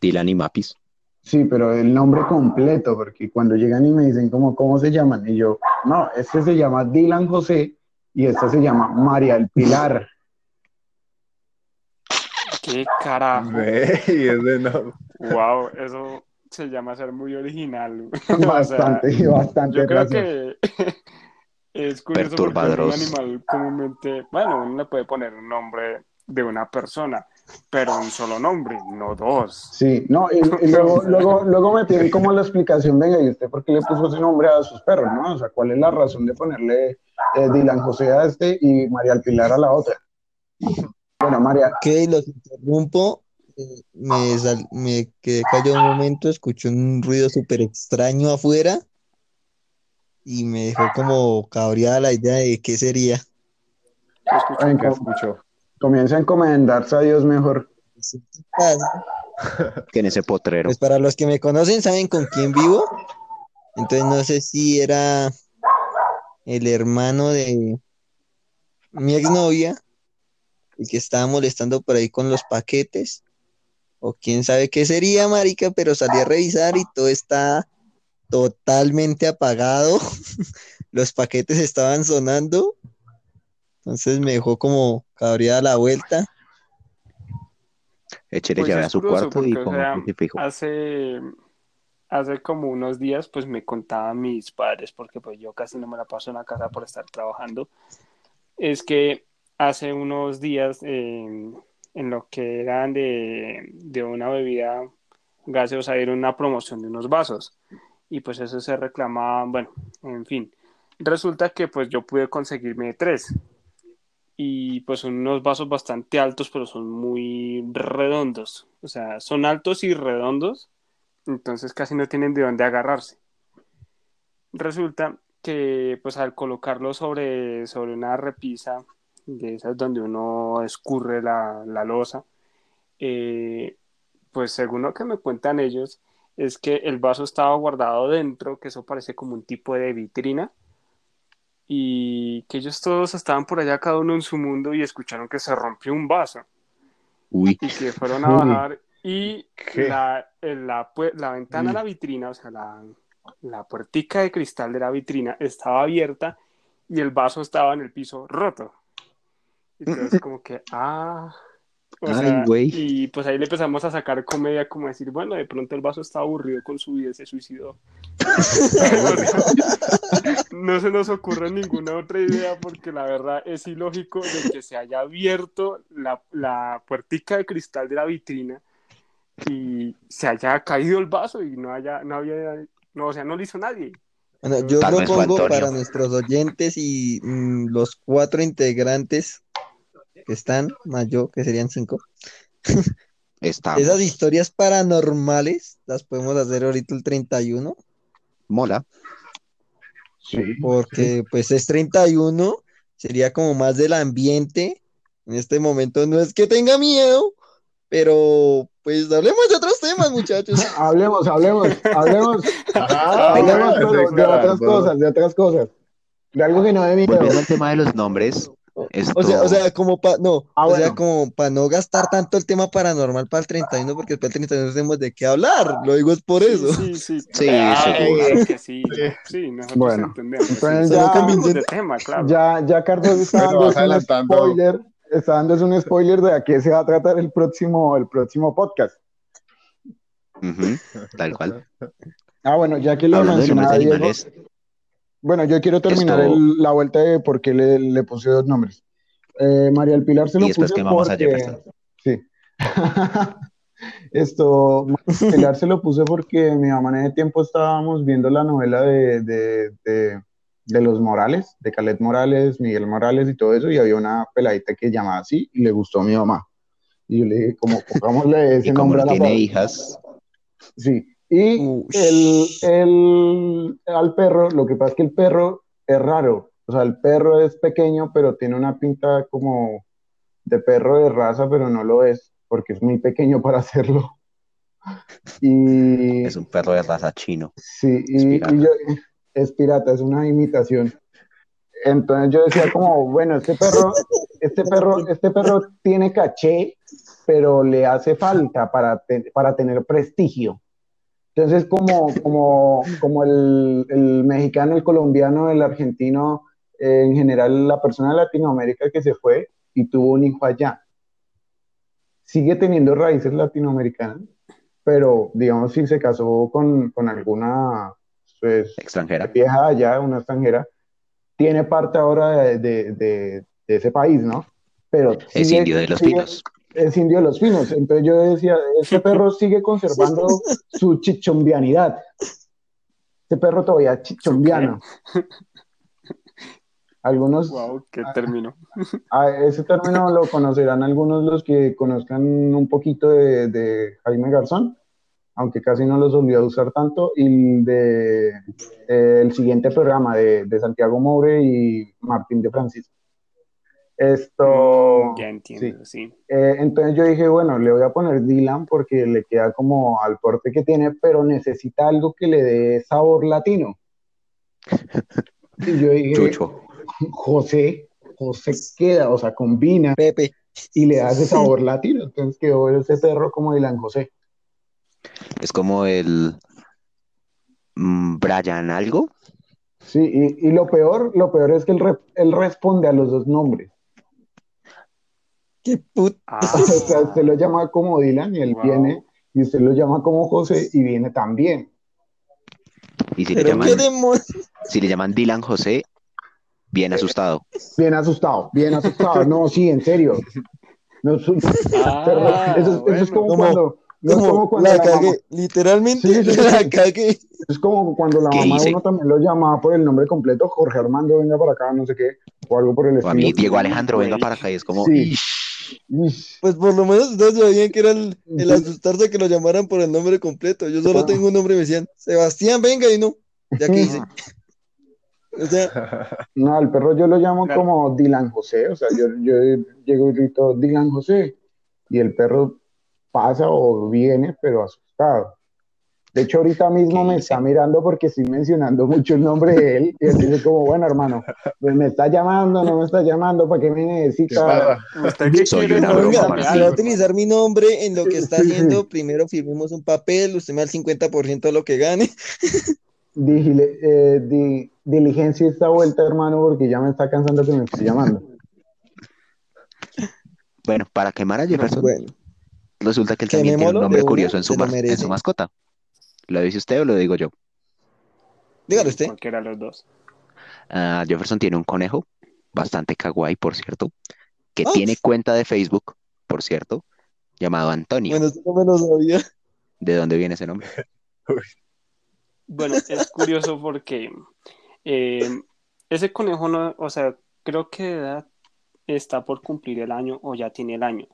Dylan y Mapis. Sí, pero el nombre completo, porque cuando llegan y me dicen como, ¿cómo se llaman? Y yo, no, este se llama Dylan José y esta se llama María El Pilar. ¿Qué carajo? No. Wow, eso se llama ser muy original. O sea, Bastante, bastante. yo creo que es curioso porque un animal comúnmente, bueno, uno le puede poner un nombre de una persona, pero un solo nombre, no dos. Sí, no, y, y luego, luego, luego me piden como la explicación, venga, ¿y usted por qué le puso ese nombre a sus perros, no? O sea, ¿cuál es la razón de ponerle eh, Dylan José a este y María El Pilar a la otra? Bueno, María, Ok, los interrumpo. Eh, Me, sal- me quedé callado un momento, escuché un ruido súper extraño afuera y me dejó como cabreada la idea de qué sería. ¿Qué escuchó? Comienza a encomendarse a Dios mejor. Que en ese potrero. Pues para los que me conocen saben con quién vivo. Entonces no sé si era el hermano de mi exnovia, el que estaba molestando por ahí con los paquetes. O quién sabe qué sería, marica, pero salí a revisar y todo está totalmente apagado. Los paquetes estaban sonando. Entonces me dejó como cabreada la vuelta. Échele Pues llave es a su cuarto y porque, o ponga sea. Hace, hace como unos días, pues me contaban mis padres, porque pues yo casi no me la paso en la casa por estar trabajando, es que hace unos días eh, en lo que eran de, de una bebida gaseosa era una promoción de unos vasos y pues eso se reclamaba, bueno, en fin. Resulta que pues yo pude conseguirme tres y pues unos vasos bastante altos, pero son muy redondos. O sea, son altos y redondos, entonces casi no tienen de dónde agarrarse. Resulta que pues al colocarlo sobre, sobre una repisa de esas donde uno escurre la, la losa, eh, pues según lo que me cuentan ellos, es que el vaso estaba guardado dentro, que eso parece como un tipo de vitrina, y que ellos todos estaban por allá, cada uno en su mundo, y escucharon que se rompió un vaso, Uy, y que fueron a bajar, y la, en la, la ventana de la vitrina, o sea, la, la puertica de cristal de la vitrina estaba abierta, y el vaso estaba en el piso roto. Entonces, como que, ah... O Ay, sea, güey. y pues ahí le empezamos a sacar comedia, como decir, bueno, de pronto el vaso está aburrido con su vida y se suicidó. No se nos ocurre ninguna otra idea porque la verdad es ilógico de que se haya abierto la, la puertica de cristal de la vitrina y se haya caído el vaso y no haya, no había, no, o sea, no lo hizo nadie. Bueno, yo Tal propongo para nuestros oyentes y mm, los cuatro integrantes están, más yo, que serían cinco, estamos. esas historias paranormales las podemos hacer ahorita el 31, Mola. Sí. porque pues es 31, sería como más del ambiente. En este momento no es que tenga miedo, pero pues hablemos de otros temas, muchachos. Hablemos, hablemos, hablemos, Ah, hablemos ese pero de otras cosas, de otras cosas. De algo que no de miedo. Volviendo al tema de los nombres, esto... O sea, o sea, como para no, Ah, o sea, bueno. como para no gastar tanto el tema paranormal para el 31, porque después el 31 no tenemos de qué hablar. Lo digo es por eso. Sí, sí, Sí, claro, seguro. claro que sí, sí, nosotros Bueno, entendemos. entonces sí. ya- Solo cambiemos de tema, claro. Ya, ya Carlos está dando un spoiler, está dándose un spoiler de a qué se va a tratar el próximo, el próximo podcast. tal cual. Ah, bueno, ya que lo mencionaba Diego, animales, bueno, yo quiero terminar Esto- el- la vuelta de por qué le, le puse dos nombres. Eh, María del Pilar se Y lo después puse a porque... Jefferson. Sí. Esto, María Pilar se lo puse porque mi mamá en ese tiempo estábamos viendo la novela de, de, de, de los Morales, de Calet Morales, Miguel Morales y todo eso, y había una peladita que llamaba así y le gustó a mi mamá. Y yo le dije, como, pongámosle ese Y como nombre no a la tiene hijas, Sí, y el, el, al perro, lo que pasa es que el perro es raro, o sea, el perro es pequeño, pero tiene una pinta como de perro de raza, pero no lo es, porque es muy pequeño para hacerlo. Y Es un perro de raza chino. sí, Es y, pirata. y yo, es pirata, es una imitación. Entonces yo decía como, bueno, este perro, este perro, este perro tiene caché, pero le hace falta para, te- para tener prestigio. Entonces, como, como, como el, el mexicano, el colombiano, el argentino, eh, en general, la persona de Latinoamérica que se fue y tuvo un hijo allá, sigue teniendo raíces latinoamericanas, pero digamos, si se casó con, con alguna pues, Extranjera. vieja allá, una extranjera, tiene parte ahora de, de- de- de ese país, ¿no? Pero Es indio de los sigue- pinos. Es indio de los pinos. Entonces yo decía, este perro sigue conservando su chichombianidad. Este perro todavía chichombiano. Algunos, Wow, qué término. a ese término lo conocerán algunos los que conozcan un poquito de, de Jaime Garzón, aunque casi no los olvidó usar tanto, y de eh, el siguiente programa de, de Santiago Moure y Martín de Francisco. Esto, Mm, ya entiendo, sí. Eh, entonces yo dije, bueno, le voy a poner Dylan porque le queda como al porte que tiene, pero necesita algo que le dé sabor latino. Y yo dije, Chucho. José, José queda, o sea, combina Pepe. y le da ese sabor latino. Entonces quedó ese perro como Dylan José. Es como el mm, Brian algo. Sí, y, y lo peor, lo peor es que él, re- él responde a los dos nombres. Qué. Ah, O sea, usted lo llama como Dylan y él Wow. viene, y usted lo llama como José y viene también. Y si le llaman, qué demonios. si le llaman Dylan José, bien asustado. Bien asustado, bien asustado. No, sí, en serio. No, su- Ah, eso, es- eso es como Como- cuando, no es como Como cuando la la mamá-. Literalmente Sí, sí, sí, la sí. cagué. es como cuando la ¿Qué mamá de uno también lo llamaba por el nombre completo, Jorge Armando, venga para acá, no sé qué, o algo por el O a mí, estilo. Diego Alejandro, venga para acá y es como, Pues por lo menos ustedes sabían que era el, el asustarse que lo llamaran por el nombre completo. Yo solo Ah. tengo un nombre y me decían, Sebastián, venga y no. Ya que hice. O sea, No, al perro yo lo llamo Claro. como Dylan José, o sea, yo, yo llego y grito Dylan José, y el perro pasa o viene, pero asustado. De hecho, ahorita mismo ¿Qué me está mirando porque estoy mencionando mucho el nombre de él, y él dice como, bueno, hermano, pues me está llamando, no me está llamando, ¿para qué me ¿Qué necesita? qué Soy una No, broma, si va a utilizar mi nombre en lo que está Sí, sí. haciendo, primero firmemos un papel, usted me da el 50% de lo que gane. Digile- eh, di- diligencia esta vuelta, hermano, porque ya me está cansando que me esté llamando. Bueno, para quemar a Jefferson, Bueno, resulta que él también tiene un nombre curioso en su, en mascota. ¿Lo dice usted o lo digo yo? dígalo usted. Cualquiera de los dos. Ah, Jefferson tiene un conejo, bastante kawaii, por cierto, que tiene cuenta de Facebook, por cierto, llamado Antonio. Bueno, eso no me lo sabía. ¿De dónde viene ese nombre? Bueno, es curioso porque eh, ese conejo no, o sea, creo que de edad está por cumplir el año o ya tiene el año.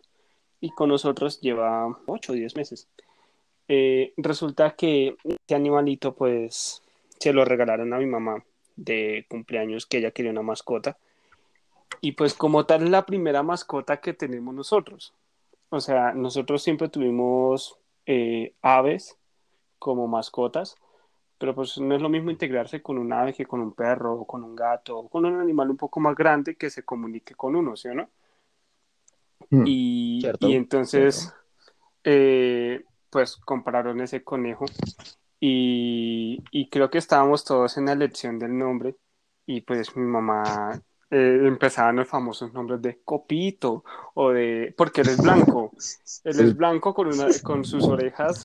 Y con nosotros lleva 8 o 10 meses. Eh, resulta que este animalito, pues, se lo regalaron a mi mamá de cumpleaños, que ella quería una mascota. Y pues como tal es la primera mascota que tenemos nosotros. O sea, nosotros siempre tuvimos eh, aves como mascotas, pero pues no es lo mismo integrarse con un ave que con un perro, o con un gato, o con un animal un poco más grande que se comunique con uno, ¿sí o no? Hmm. Y, Cierto, y entonces, eh, pues compraron ese conejo y, y creo que estábamos todos en la elección del nombre y pues mi mamá eh, empezaban los famosos nombres de Copito o de, porque él es blanco, él es blanco con, una, con sus orejas.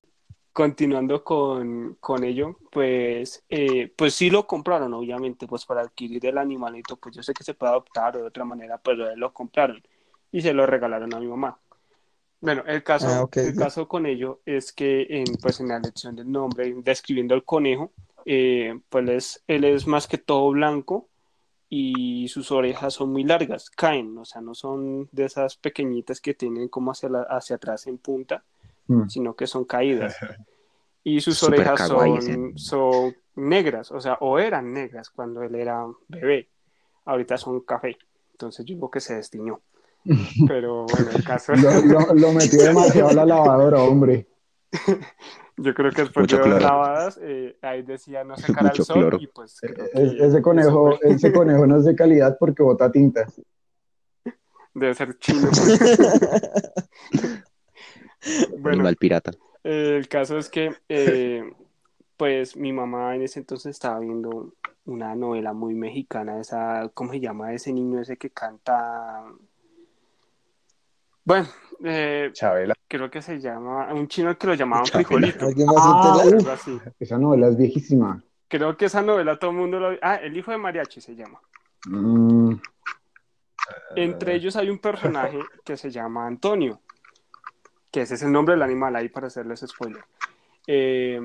Continuando con, con ello, pues, eh, pues sí lo compraron, obviamente, pues para adquirir el animalito, pues yo sé que se puede adoptar o de otra manera, pero él lo compraron y se lo regalaron a mi mamá. Bueno, el caso, Ah, ok, el caso con ello es que en, pues en la elección del nombre, describiendo el conejo, eh, pues él es, él es más que todo blanco y sus orejas son muy largas, caen, o sea, no son de esas pequeñitas que tienen como hacia, la- hacia atrás en punta, Hmm. sino que son caídas. Y sus Súper orejas kawaii son, son negras, o sea, o eran negras cuando él era bebé, ahorita son café, entonces yo digo que se destiñó. Pero bueno, el caso Lo, lo- lo metió demasiado a la lavadora, hombre. Yo creo que después Mucho de dos lavadas, eh, ahí decía no sacar al Mucho sol cloro. y pues E- e- ese, conejo, eso ese conejo no es de calidad porque bota tinta. debe ser chino. bueno, Animal pirata. Eh, el caso es que, eh, pues, mi mamá en ese entonces estaba viendo una novela muy mexicana, esa, ¿cómo se llama ese niño ese que canta? Bueno, eh, Chabela. creo que se llama, un chino que lo llamaban Chabela. frijolito. ¿Alguien más Ah. Esa novela es viejísima. Creo que esa novela todo el mundo lo... Ah, El hijo de mariachi se llama. Mm, Entre ellos hay un personaje que se llama Antonio, que ese es el nombre del animal, ahí para hacerles spoiler. Eh,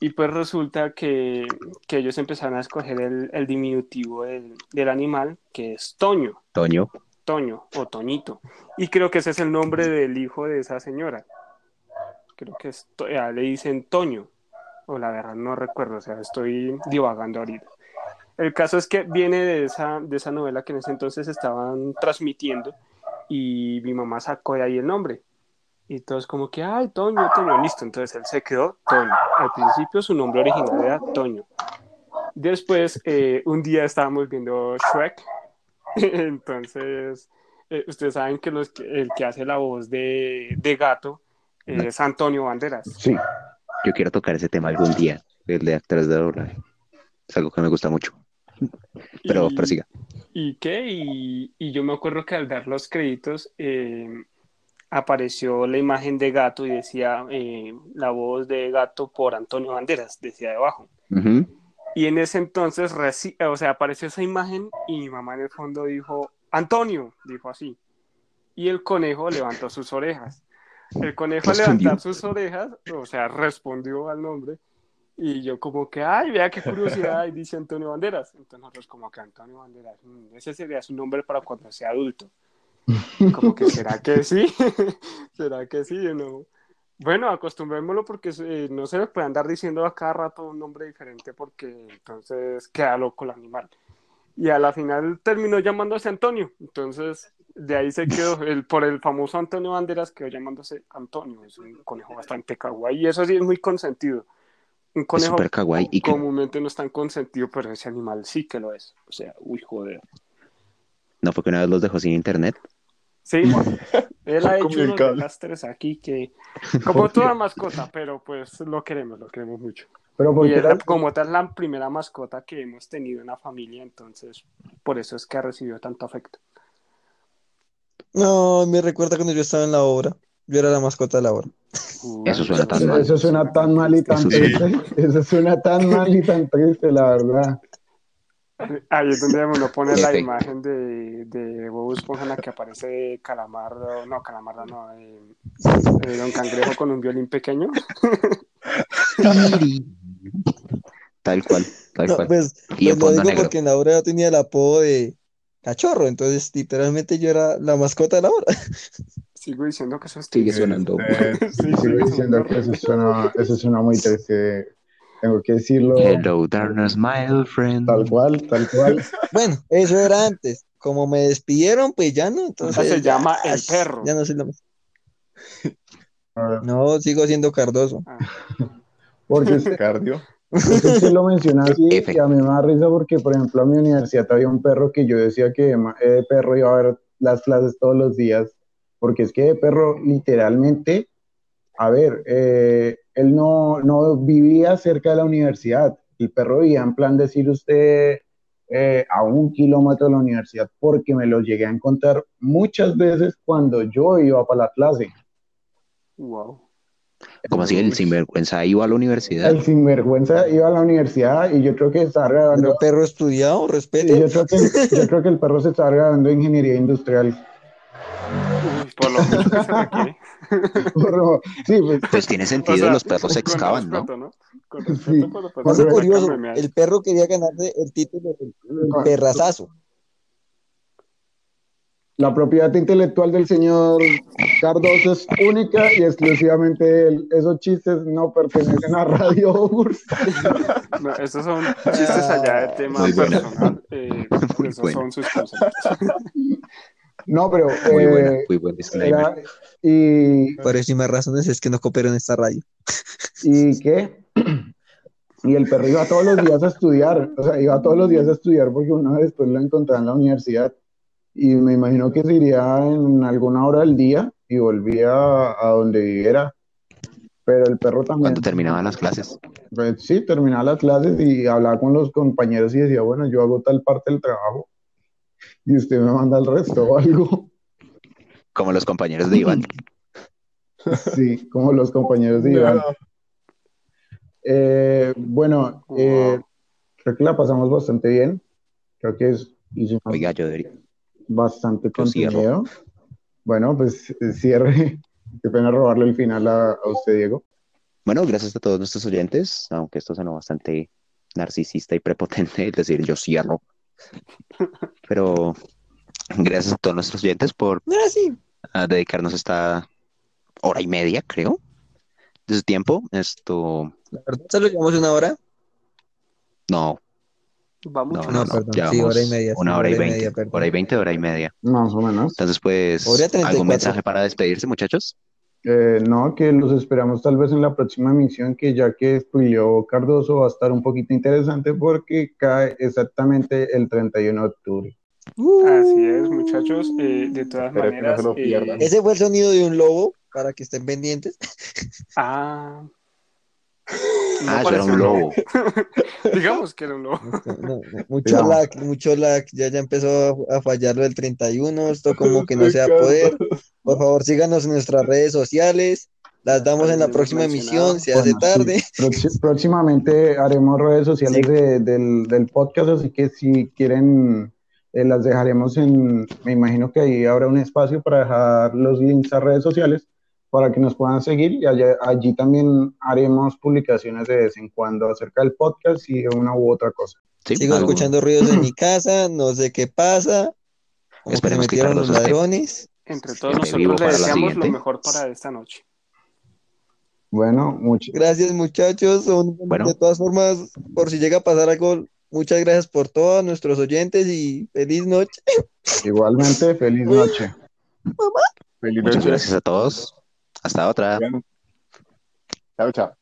y pues resulta que, que ellos empezaron a escoger el, el diminutivo del, del animal, que es Toño, Toño. Toño o Toñito. Y creo que ese es el nombre del hijo de esa señora. Creo que es, To- ah, le dicen Toño, o la verdad no recuerdo, o sea, estoy divagando ahorita. El caso es que viene de esa, de esa novela que en ese entonces estaban transmitiendo y mi mamá sacó de ahí el nombre. Y todos como que, ay, Toño, Toño, listo. Entonces él se quedó Toño. Al principio su nombre original era Toño. Después, eh, un día estábamos viendo Shrek. Entonces, eh, ustedes saben que, los, el que hace la voz de, de gato eh, es Antonio Banderas. sí, Yo quiero tocar ese tema algún día, el de actores de doblaje. Es algo que me gusta mucho. Pero, Y- pero siga. ¿Y qué? Y, y yo me acuerdo que al dar los créditos eh, apareció la imagen de gato y decía eh, la voz de gato por Antonio Banderas, decía debajo. Ujú. Y en ese entonces, o sea, apareció esa imagen y mi mamá en el fondo dijo, Antonio, dijo así. Y el conejo levantó sus orejas. El conejo al levantar sus orejas, o sea, respondió al nombre. Y yo como que, ay, vea qué curiosidad, y dice Antonio Banderas. Entonces nosotros como que Antonio Banderas, mm, ese sería su nombre para cuando sea adulto. Como que, ¿será que sí? ¿Será que sí o no? Bueno, acostumbrémoslo porque eh, no se le puede andar diciendo a cada rato un nombre diferente porque entonces queda loco el animal. Y a la final terminó llamándose Antonio. Entonces, de ahí se quedó, el, por el famoso Antonio Banderas quedó llamándose Antonio. Es un conejo bastante kawaii y eso sí es muy consentido. Un Es conejo súper kawaii. Y que comúnmente no es tan consentido, pero ese animal sí que lo es. O sea, uy, joder. no fue que una vez los dejó sin internet. Sí, él ha hecho unos desastres aquí que, como toda mascota, pero pues lo queremos, lo queremos mucho. pero Y porque es la- como tal la primera mascota que hemos tenido en la familia, entonces por eso es que ha recibido tanto afecto. No, me recuerda cuando yo estaba en la obra. Yo era la mascota de la obra. Eso suena tan mal. eso suena tan mal y tan Eso triste. Eso suena tan mal y tan triste, la verdad. Ahí es donde uno pone la imagen de, de Bob Esponja en la que aparece Calamardo, no, Calamardo no, eh, eh, Don Cangrejo con un violín pequeño. Tal cual, tal No, cual. pues, Y pues lo digo negro. porque en la obra yo tenía el apodo de cachorro, entonces literalmente yo era la mascota de la obra. Sigo diciendo que eso es Sigue sonando. Eh, Sí, Sigo diciendo que eso suena, eso suena muy triste. Tengo que decirlo Hello, darkness, my friend. tal cual, tal cual. Bueno, eso era antes. Como me despidieron, pues ya no, entonces se ya- llama El Perro. Ya no mas- A ver, No, sigo siendo Cardoso. Ah, Porque usted, Cardio. usted lo menciona así F. y a mí me da risa porque, por ejemplo, a mi universidad había un perro que yo decía que ma- eh, perro iba a ver las clases todos los días, porque es que de perro literalmente, a ver, eh, él no, no vivía cerca de la universidad, el perro vivía en plan decir usted eh, a un kilómetro de la universidad, porque me lo llegué a encontrar muchas veces cuando yo iba para la clase. wow. Como así el sinvergüenza iba a la universidad. El sinvergüenza iba a la universidad y yo creo que estaba grabando Pero perro estudiado, Y respete. yo creo, que, yo creo que el perro se está graduando de ingeniería industrial. Uy, por lo mucho que se requiere. Sí, pues, Pues tiene O sentido, sea, los perros con excavan, ¿no? respeto, ¿no? Con Sí. pues, curioso, el perro quería ganarse el título del del perrazazo. la propiedad intelectual del señor Cardoso es única y exclusivamente de él. Esos chistes no pertenecen a Radio. No, esos son chistes allá de tema Muy buena. personal. eh, esos buena. son sus conceptos. No, pero. Muy buena, eh, muy buen disclaimer. era- y, Por eso y más razones es que no coopero en esta radio. ¿Y qué? Y el perro iba todos los días a estudiar, o sea, iba todos los días a estudiar porque una vez después lo encontraba en la universidad y me imagino que se iría en alguna hora del día y volvía a, a donde viviera. Pero el perro también, Cuando terminaban las clases. pues, sí, terminaba las clases y hablaba con los compañeros y decía, bueno, yo hago tal parte del trabajo y usted me manda el resto o algo. Como los compañeros de Iván. Sí, como los compañeros de Iván. Eh, bueno, eh, creo que la pasamos bastante bien. Creo que es, hicimos Oiga, yo debería. bastante contenido. Bueno, pues eh, cierre. Qué pena robarle el final a, a usted, Diego. Bueno, gracias a todos nuestros oyentes, aunque esto sonó bastante narcisista y prepotente, es decir, yo cierro. Pero gracias a todos nuestros oyentes por Ah, ah, dedicarnos esta hora y media, creo, de su tiempo. Esto, La verdad, solo llevamos una hora. no, Va no, mucho. no, perdón, sí, hora y media, una hora y hora y veinte, hora y veinte, hora y media. Más o menos. Entonces, pues, Hora 34. ¿algún mensaje para despedirse, muchachos? Eh, no, que los esperamos tal vez en la próxima emisión, que ya que spoileó Cardoso va a estar un poquito interesante porque cae exactamente el 31 de octubre. Así es, muchachos. Eh, de todas no maneras. se lo eh, pierdan. Ese fue el sonido de un lobo, para que estén pendientes. ah. No Ah, yo era un lobo. Digamos que era un lobo. No, no, mucho lag, mucho lag. Ya, ya empezó a, a fallar lo del 31. Esto como que no se va a poder. Por favor, síganos en nuestras redes sociales. Las damos en la próxima emisión. Se hace Bueno, tarde. Próximamente haremos redes sociales Sí. de- del, del podcast, así que si quieren, eh, las dejaremos en, me imagino que ahí habrá un espacio para dejar los links a redes sociales para que nos puedan seguir y allá- allí también haremos publicaciones de vez en cuando acerca del podcast y de una u otra cosa. Sí, Sigo algo- escuchando ruidos en mi casa. No sé qué pasa. Se Esperemos que metieron los ladrones. Entre todos nosotros le deseamos lo mejor para esta noche. Bueno, muchas Gracias, muchachos. Son- Bueno. De todas formas, por si llega a pasar algo, muchas gracias por todos nuestros oyentes y feliz noche. igualmente, feliz noche. Feliz Muchas noche. gracias a todos. Hasta otra. Chao, chao.